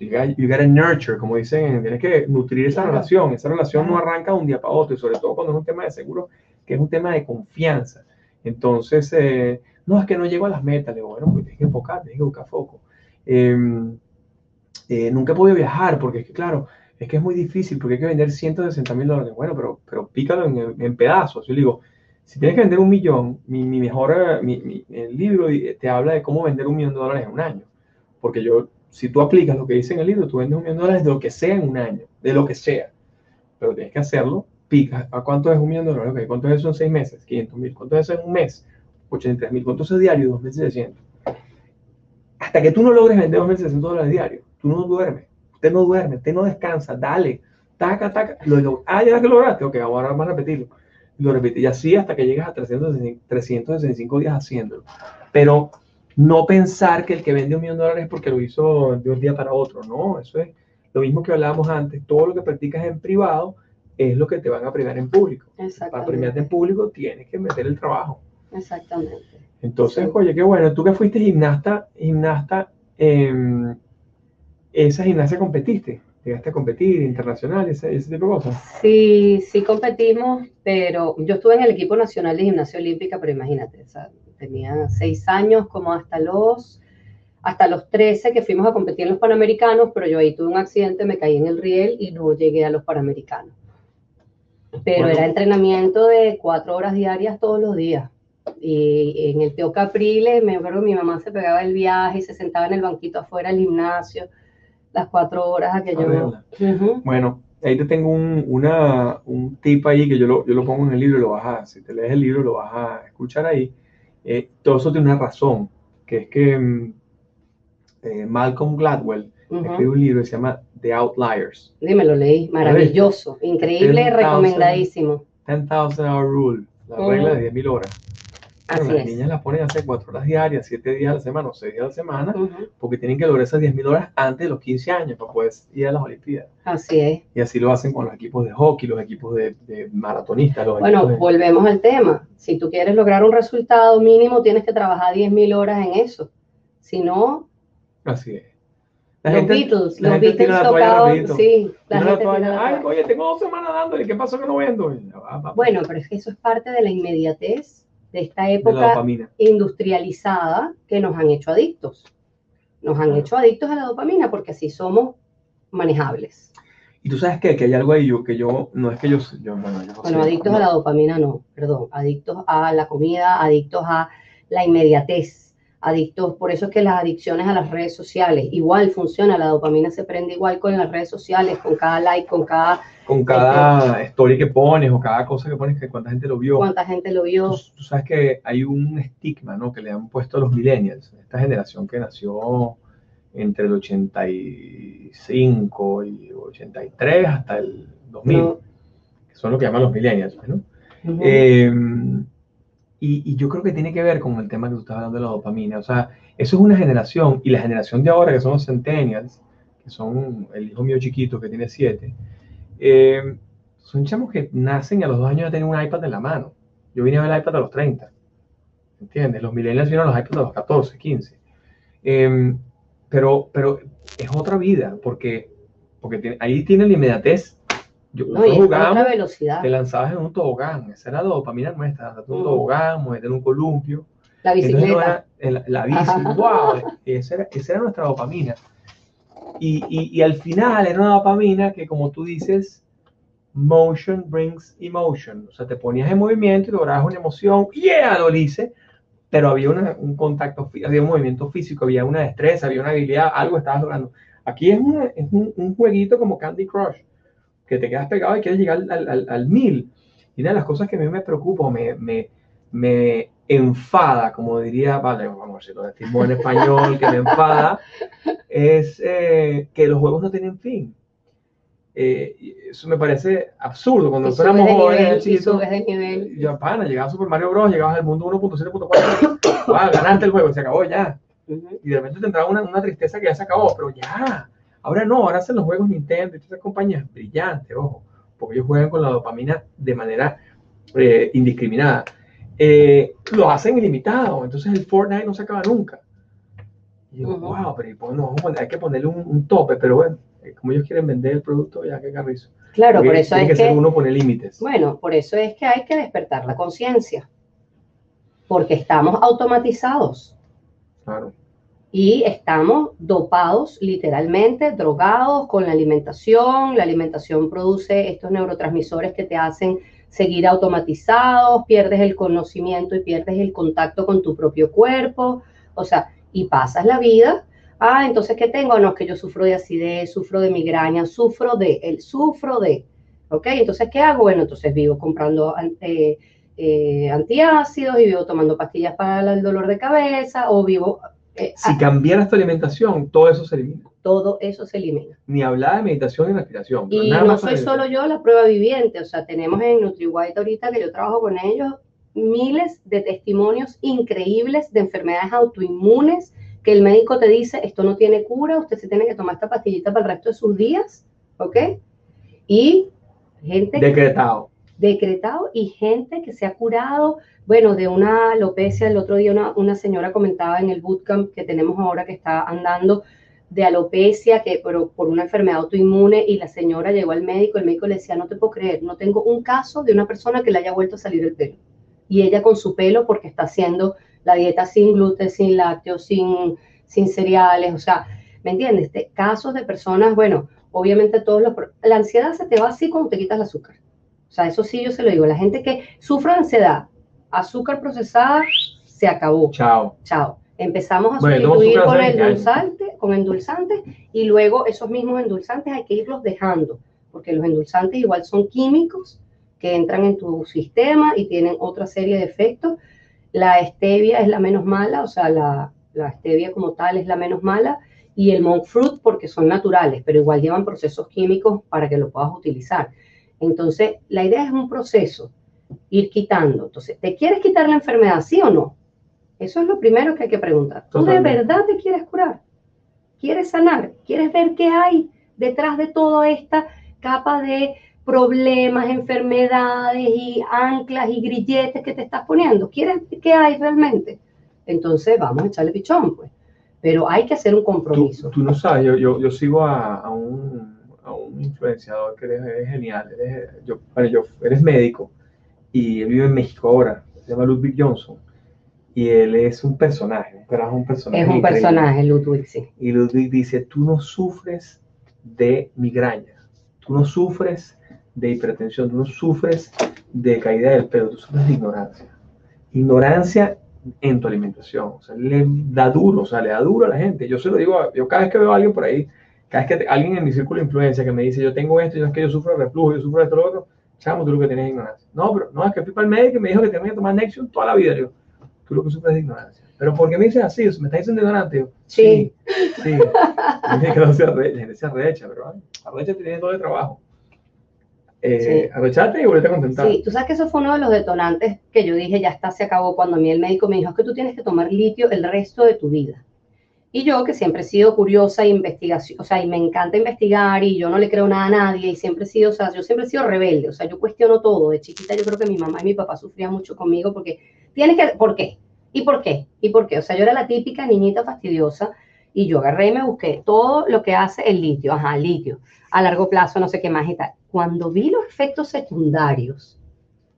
You gotta, nurture, como dicen, tienes que nutrir esa relación. Esa relación no arranca de un día para otro, y sobre todo cuando es un tema de seguro, que es un tema de confianza. Entonces, eh, no, es que no llego a las metas. Le digo, bueno, pues tienes que enfocar, tienes que buscar foco. Em, eh, nunca he podido viajar porque es que, claro, es que es muy difícil porque hay que vender 160 mil dólares. Bueno, pero, pero pícalo en, pedazos. Yo digo, si tienes que vender un millón, mi, mi mejor, eh, mi, el libro te habla de cómo vender un millón de dólares en un año. Porque yo si tú aplicas lo que dice en el libro, tú vendes un millón de dólares de lo que sea en un año, de lo que sea. Pero tienes que hacerlo, pica. ¿A cuánto es un millón de dólares? Okay, ¿Cuánto es eso en seis meses? 500 mil. ¿Cuánto es eso en un mes? 83 mil. ¿Cuánto es diario? 2.600. Hasta que tú no logres vender 2.600 dólares diarios, tú no duermes. Usted no duerme, usted no descansa. Dale, taca, taca. Lo, ah, ya que lograste. Ok, ahora vamos a repetirlo. lo repite. Y así hasta que llegas a 365 días haciéndolo. Pero no pensar que el que vende un millón de dólares es porque lo hizo de un día para otro, no, eso es lo mismo que hablábamos antes, todo lo que practicas en privado es lo que te van a premiar en público. Para premiarte en público tienes que meter el trabajo. Exactamente. Entonces, oye, qué bueno, tú que fuiste gimnasta, gimnasta, eh, esa gimnasia competiste, llegaste a competir internacional, ese, ese tipo de cosas. Sí, sí competimos, pero yo estuve en el equipo nacional de gimnasia olímpica, pero imagínate, o sea, tenía seis años como hasta los, hasta los 13 que fuimos a competir en los Panamericanos, pero yo ahí tuve un accidente, me caí en el riel y no llegué a los Panamericanos. Pero era entrenamiento de cuatro horas diarias todos los días. Y en el Teo Capriles, me acuerdo, mi mamá se pegaba el viaje y se sentaba en el banquito afuera del gimnasio las cuatro horas a que yo... Bueno, ahí te tengo un, una, un tip ahí que yo lo, yo lo pongo en el libro y lo vas a, si te lees el libro lo vas a escuchar ahí. Eh, todo eso tiene una razón, que es que mm, eh, Malcolm Gladwell escribe un libro que se llama The Outliers. Dime, lo leí, maravilloso, increíble, recomendadísimo. 10,000 Hour Rule, la regla de 10.000 horas. Así las niñas las ponen a hacer 4 horas diarias, 7 días a la semana o 6 días a la semana, porque tienen que lograr esas 10.000 horas antes de los 15 años para poder ir a las Olimpiadas. Así es. Y así lo hacen con los equipos de hockey, los equipos de, maratonistas. bueno, volvemos al tema. Si tú quieres lograr un resultado mínimo, tienes que trabajar 10.000 horas en eso. Si no... Así es. los Beatles, los Beatles tocaban, sí. La gente Ay, oye, tengo dos semanas dándole, ¿qué pasó que no vendo? Bueno, pero es que eso es parte de la inmediatez de esta época industrializada que nos han hecho adictos. Nos han hecho adictos a la dopamina porque así somos manejables. Y tú sabes qué? que hay algo ahí yo, que yo, no es que yo, yo, bueno, adictos a la dopamina no, perdón, adictos a la comida, adictos a la inmediatez, adictos, por eso es que las adicciones a las redes sociales, igual funciona, la dopamina se prende igual con las redes sociales, con cada like, con cada... Con cada story que pones o cada cosa que pones, que cuánta gente lo vio. Cuánta gente lo vio. Tú, tú sabes que hay un estigma, ¿no? Que le han puesto a los millennials, esta generación que nació entre el 85 y 83 hasta el 2000, No. que son lo que llaman los millennials, pues, ¿no? Ujú. Eh, y, y yo creo que tiene que ver con el tema que tú estás hablando de la dopamina. O sea, eso es una generación, y la generación de ahora, que son los centennials, que son el hijo mío chiquito que tiene siete, eh, son chamos que nacen y a los dos años ya tienen un iPad en la mano. Yo vine a ver el iPad a los 30. ¿Entiendes? Los millennials vieron los iPads a los 14, 15. Eh, pero, pero es otra vida, porque, porque tiene- ahí tiene la inmediatez. Yo, No, otra velocidad. te lanzabas en un tobogán, esa era la dopamina nuestra, en un Mm. tobogán, moverte en un columpio, La entonces no bicicleta. era la, la bici, Ajá. wow, esa era, esa era nuestra dopamina. Y, y, y al final era una dopamina que, como tú dices, motion brings emotion, o sea, te ponías en movimiento y lograbas una emoción, yeah, lo hice, pero había una- un contacto, había un movimiento físico, había una destreza, había una habilidad, algo estabas logrando. Aquí es, una- es un, un jueguito como Candy Crush, que te quedas pegado y quieres llegar al, al, al mil. Y una de las cosas que a mí me preocupa, me, me, me enfada, como diría, vale, vamos si lo decimos en español, que me enfada, es eh, que los juegos no tienen fin. Eh, eso me parece absurdo. Cuando éramos jóvenes, chiquitos, nivel. yo, pana, llegaba a Super Mario Bros., llegabas al mundo 1.7.4, ah, ganaste el juego, se acabó ya. Y de repente te entraba una, una tristeza que ya se acabó, pero ya. Ahora no, ahora hacen los juegos Nintendo y esas compañías brillantes, ojo, porque ellos juegan con la dopamina de manera eh, indiscriminada. Eh, lo hacen ilimitado, entonces el Fortnite no se acaba nunca. Y digo, Ujú. wow, pero pues, no, hay que ponerle un, un tope, pero bueno, eh, como ellos quieren vender el producto, ya que carrizo. Claro, Porque por eso tiene es que ser que, uno pone límites. bueno, por eso es que hay que despertar la conciencia. Porque estamos automatizados. Claro. y estamos dopados, literalmente, drogados con la alimentación. La alimentación produce estos neurotransmisores que te hacen seguir automatizados, pierdes el conocimiento y pierdes el contacto con tu propio cuerpo. O sea, y pasas la vida. Ah, entonces, ¿qué tengo? No, es que yo sufro de acidez, sufro de migraña, sufro de, el sufro de. ¿Ok? Entonces, ¿qué hago? Bueno, entonces vivo comprando eh, eh, antiácidos y vivo tomando pastillas para el dolor de cabeza o vivo eh, Si ah, cambiaras tu alimentación, todo eso se elimina. Todo eso se elimina. Ni hablar de meditación ni respiración. Y nada no más soy solo yo la prueba viviente, o sea, tenemos en NutriWhite ahorita que yo trabajo con ellos miles de testimonios increíbles de enfermedades autoinmunes que el médico te dice, esto no tiene cura, usted se tiene que tomar esta pastillita para el resto de sus días, ¿ok? Y gente Decretado. decretado y gente que se ha curado, bueno, de una alopecia, el otro día una, una señora comentaba en el bootcamp que tenemos ahora que está andando de alopecia, que pero por una enfermedad autoinmune y la señora llegó al médico, el médico le decía, no te puedo creer, no tengo un caso de una persona que le haya vuelto a salir el pelo. Y ella con su pelo porque está haciendo la dieta sin gluten, sin lácteos, sin, sin cereales, o sea, ¿me entiendes? De casos de personas, bueno, obviamente todos los... La ansiedad se te va así cuando te quitas el azúcar. O sea, eso sí yo se lo digo. La gente que sufre de ansiedad, azúcar procesada, se acabó. Chao. Chao. Empezamos a Bueno, sustituir con hace 20 años. endulzante, con endulzantes y luego esos mismos endulzantes hay que irlos dejando, porque los endulzantes igual son químicos que entran en tu sistema y tienen otra serie de efectos. La stevia es la menos mala, o sea, la, la stevia como tal es la menos mala y el monk fruit porque son naturales, pero igual llevan procesos químicos para que lo puedas utilizar. Entonces, la idea es un proceso, ir quitando. Entonces, ¿te quieres quitar la enfermedad, sí o no? Eso es lo primero que hay que preguntar. ¿Tú de verdad te quieres curar? ¿Quieres sanar? ¿Quieres ver qué hay detrás de toda esta capa de problemas, enfermedades y anclas y grilletes que te estás poniendo? ¿Quieres ver qué hay realmente? Entonces, vamos a echarle pichón, pues. Pero hay que hacer un Tú, compromiso. tú no sabes, yo, yo, yo sigo a, a un, a un influenciador que eres, eres genial. Eres, yo, bueno, yo, eres médico y él vive en México ahora. Se llama Ludwig Johnson. Y él es un personaje, pero es un personaje. es un increíble. personaje, Ludwig, sí. Y Ludwig dice, tú no sufres de migraña, tú no sufres de hipertensión, tú no sufres de caída del pelo, tú sufres de ignorancia. Ignorancia en tu alimentación. O sea, le da duro, o sea, le da duro a la gente. Yo se lo digo, a- yo cada vez que veo a alguien por ahí, cada vez que te- alguien en mi círculo de influencia que me dice, yo tengo esto, yo es que yo sufro de reflujo, yo sufro de esto, lo otro, chamo, tú lo que tienes es ignorancia. No, pero no, es que fui para el médico y me dijo que tenía que tomar Nexium toda la vida. Digo, tú lo que sufres es ignorancia. Pero ¿por qué me dices así? ¿Me estás diciendo ignorante? Yo, Sí. Sí. sí. Que no se arrecha, la gente se arrecha, pero ay, arrecha tiene todo el trabajo. Eh, Sí. Arrechate y volvete a contentar. Sí, tú sabes que eso fue uno de los detonantes que yo dije, ya está, se acabó, cuando a mí el médico me dijo, es que tú tienes que tomar litio el resto de tu vida. Y yo, que siempre he sido curiosa e investigación, o sea, y me encanta investigar y yo no le creo nada a nadie y siempre he sido, o sea, yo siempre he sido rebelde, o sea, yo cuestiono todo. De chiquita yo creo que mi mamá y mi papá sufrían mucho conmigo porque tienes que, ¿por qué? ¿Y por qué? ¿Y por qué? O sea, yo era la típica niñita fastidiosa y yo agarré y me busqué todo lo que hace el litio, ajá, litio, a largo plazo, no sé qué más y tal. Cuando vi los efectos secundarios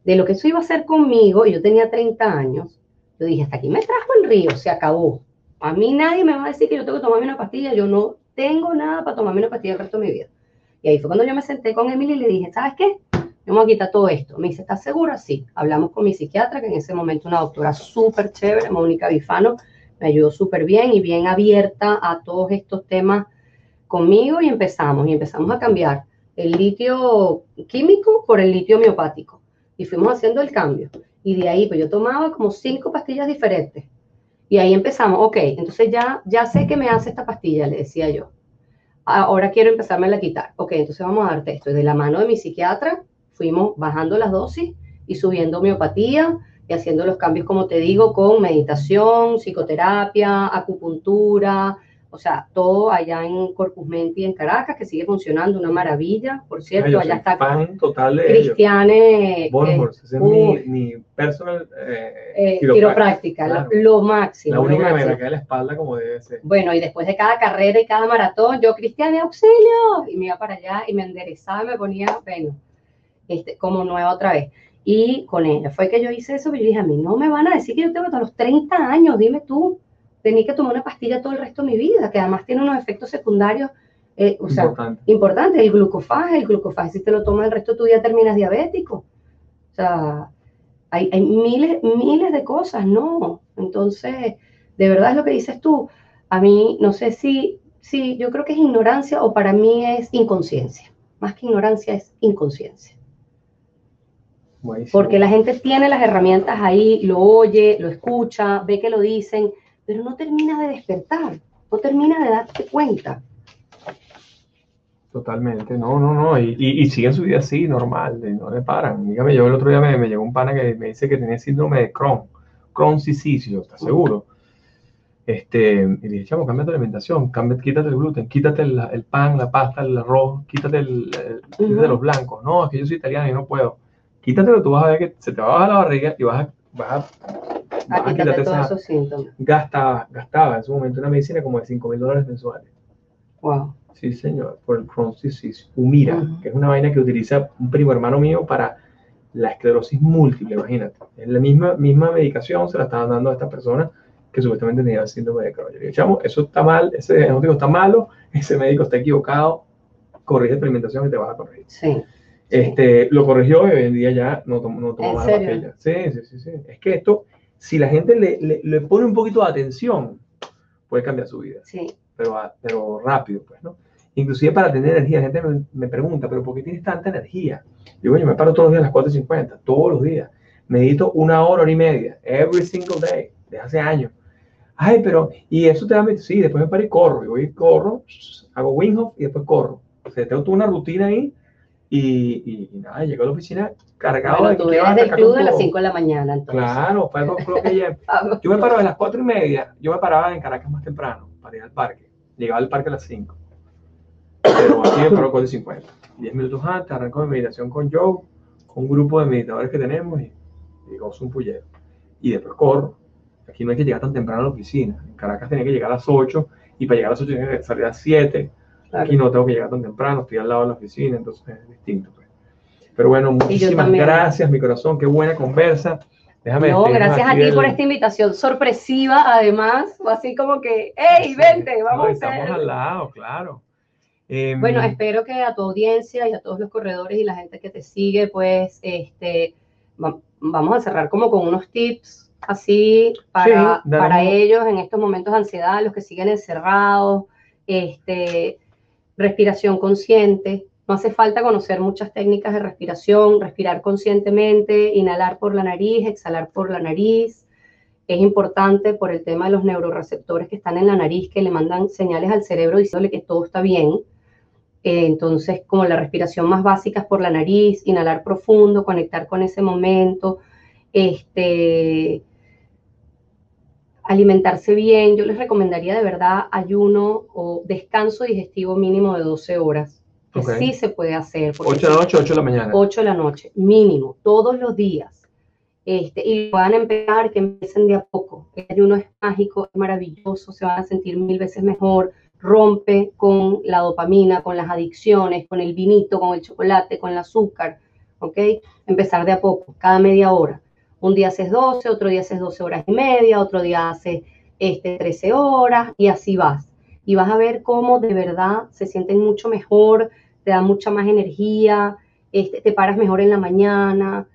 de lo que eso iba a hacer conmigo, y yo tenía 30 años, yo dije, hasta aquí me trajo el río, se acabó. A mí nadie me va a decir que yo tengo que tomarme una pastilla, yo no tengo nada para tomarme una pastilla el resto de mi vida. Y ahí fue cuando yo me senté con Emily y le dije, ¿sabes qué? Yo me voy a quitar todo esto. Me dice, ¿estás segura? Sí. Hablamos con mi psiquiatra, que en ese momento una doctora súper chévere, Mónica Bifano, me ayudó súper bien y bien abierta a todos estos temas conmigo y empezamos, y empezamos a cambiar el litio químico por el litio homeopático. Y fuimos haciendo el cambio. Y de ahí, pues yo tomaba como cinco pastillas diferentes. Y ahí empezamos, ok, entonces ya, ya sé que me hace esta pastilla, le decía yo. Ahora quiero empezarme a quitar. Ok, entonces vamos a darte esto. De la mano de mi psiquiatra fuimos bajando las dosis y subiendo homeopatía y haciendo los cambios, como te digo, con meditación, psicoterapia, acupuntura, o sea, todo allá en Corpus Menti, en Caracas, que sigue funcionando, una maravilla, por Ay, cierto, allá está fan total de. Cristiane eh, Bonhorst, ese es uh, mi, mi personal eh, eh, quiropráctica, lo- Claro. lo, máximo. La única que me raquea la espalda como debe ser. Bueno, y después de cada carrera y cada maratón, yo, Cristiane, auxilio, y me iba para allá y me enderezaba y me ponía, bueno, este, como nueva otra vez. Y con ella fue que yo hice eso, pero yo dije, a mí no me van a decir que yo tengo hasta los 30 años, dime tú, tenía que tomar una pastilla todo el resto de mi vida, que además tiene unos efectos secundarios, eh, o sea, Importante. importantes, el glucofaje, el glucofaje, si te lo tomas el resto de tu vida terminas diabético. O sea, hay, hay miles, miles de cosas, ¿no? Entonces, de verdad es lo que dices tú. A mí, no sé si, si yo creo que es ignorancia o para mí es inconsciencia. Más que ignorancia es inconsciencia. Buenísimo. Porque la gente tiene las herramientas ahí, lo oye, lo escucha, ve que lo dicen, pero no termina de despertar, no termina de darte cuenta. Totalmente, no, no, no, y, y, y siguen su vida así, normal, de- no le paran. Dígame, yo el otro día me, me llegó un pana que me dice que tenía síndrome de Crohn, Crohn sisicio, ¿estás seguro? Este, y dije, chamo, cambia tu alimentación, cambia, quítate el gluten, quítate el, el pan, la pasta, el arroz, quítate, el, el- quítate Ujú. los blancos. No, es que yo soy italiano y no puedo. Quítatelo, tú vas a ver que se te va a bajar la barriga y vas a, vas a, vas A a todos esa, esos síntomas. gastaba, gastaba en su momento una medicina como de 5 mil dólares mensuales. Wow. Sí, señor, por el Crohn's disease. Humira, Ujú. que es una vaina que utiliza un primo hermano mío para la esclerosis múltiple, imagínate. Es la misma, misma medicación se la estaban dando a esta persona que supuestamente tenía el síndrome de Crohn. Yo digo, chamo, eso está mal, ese diagnóstico está malo, ese médico está equivocado, corrige tu alimentación y te vas a corregir. Sí. Este, lo corrigió y hoy en día ya no toma, no toma ¿En más serio? pastillas. Sí, sí, sí, sí. Es que esto, si la gente le, le, le pone un poquito de atención, puede cambiar su vida Sí. pero, a- pero rápido, pues, ¿no? Inclusive para tener energía, la gente me, me pregunta, ¿pero por qué tienes tanta energía? Digo, yo me paro todos los días a las 4.50, todos los días. Medito una hora, hora y media, every single day, desde hace años. Ay, pero, ¿y eso te da? Sí, después me paro y corro. Y voy y corro, hago hop y después corro. O sea, tengo toda una rutina ahí y, y, y nada, llego a la oficina cargado Bueno, de tú que eres del club con de las todo. 5 de la mañana, entonces. Claro, fue lo que ya- yo me paro a las cuatro y media. Yo me paraba en Caracas más temprano para ir al parque. Llegaba al parque a las 5. Pero aquí me 4 y 50. 10 minutos antes arranco mi meditación con Joe, con un grupo de meditadores que tenemos y, y gozo un pullero. Y después corro. Aquí no hay que llegar tan temprano a la oficina. En Caracas tenía que llegar a las 8 y para llegar a las 8 tenía que salir a las 7. Claro. Aquí no tengo que llegar tan temprano, estoy al lado de la oficina, entonces es distinto. pues. Pero bueno, muchísimas gracias, mi corazón. Qué buena conversa. Déjame No, gracias a ti por esta invitación sorpresiva, además, fue así como que, hey, vente, vamos No, a estamos al lado, claro. Em, Bueno, espero que a tu audiencia y a todos los corredores y la gente que te sigue, pues, este, va- vamos a cerrar como con unos tips así para, Sí, para ellos en estos momentos de ansiedad, los que siguen encerrados, este, respiración consciente. No hace falta conocer muchas técnicas de respiración, respirar conscientemente, inhalar por la nariz, exhalar por la nariz. Es importante por el tema de los neuroreceptores que están en la nariz, que le mandan señales al cerebro diciéndole que todo está bien. Eh, entonces, como la respiración más básica es por la nariz, inhalar profundo, conectar con ese momento, este, alimentarse bien. Yo les recomendaría de verdad ayuno o descanso digestivo mínimo de 12 horas, que sí se puede hacer. porque 8 de la noche, 8 de la mañana. 8 de la noche, mínimo, todos los días. Este, y van a empezar, que empiecen de a poco. El ayuno es mágico, es maravilloso, se van a sentir mil veces mejor, rompe con la dopamina, con las adicciones, con el vinito, con el chocolate, con el azúcar, ¿ok? Empezar de a poco, cada media hora. Un día haces 12, otro día haces 12 horas y media, otro día haces este, 13 horas y así vas. Y vas a ver cómo de verdad se sienten mucho mejor, te da mucha más energía, este, te paras mejor en la mañana,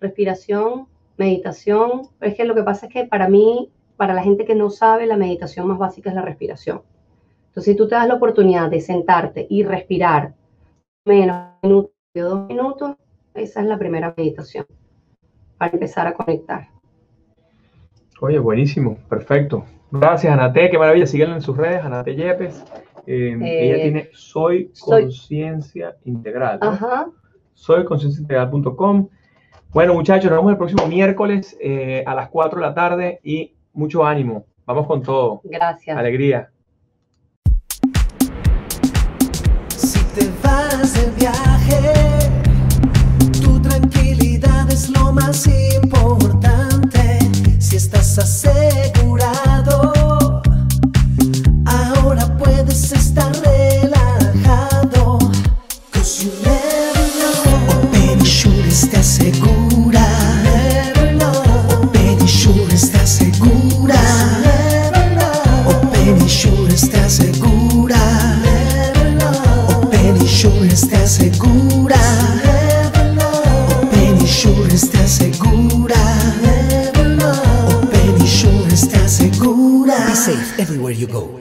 respiración, meditación. Es que lo que pasa es que para mí, para la gente que no sabe, la meditación más básica es la respiración. Entonces, si tú te das la oportunidad de sentarte y respirar menos un minuto o dos minutos, esa es la primera meditación para empezar a conectar. Oye, buenísimo, perfecto. Gracias, Anate, qué maravilla. Síguenla en sus redes, Anate Yepes. Eh, Eh, ella tiene Soy soy- Conciencia Integral. ¿no? Ajá. soyconcienciaintegral.com. Bueno, muchachos, nos vemos el próximo miércoles eh, a las 4 de la tarde y mucho ánimo. Vamos con todo. Gracias. Alegría. Si te vas de viaje, es lo más importante. Si estás asegurado, ahora puedes estar safe everywhere you go.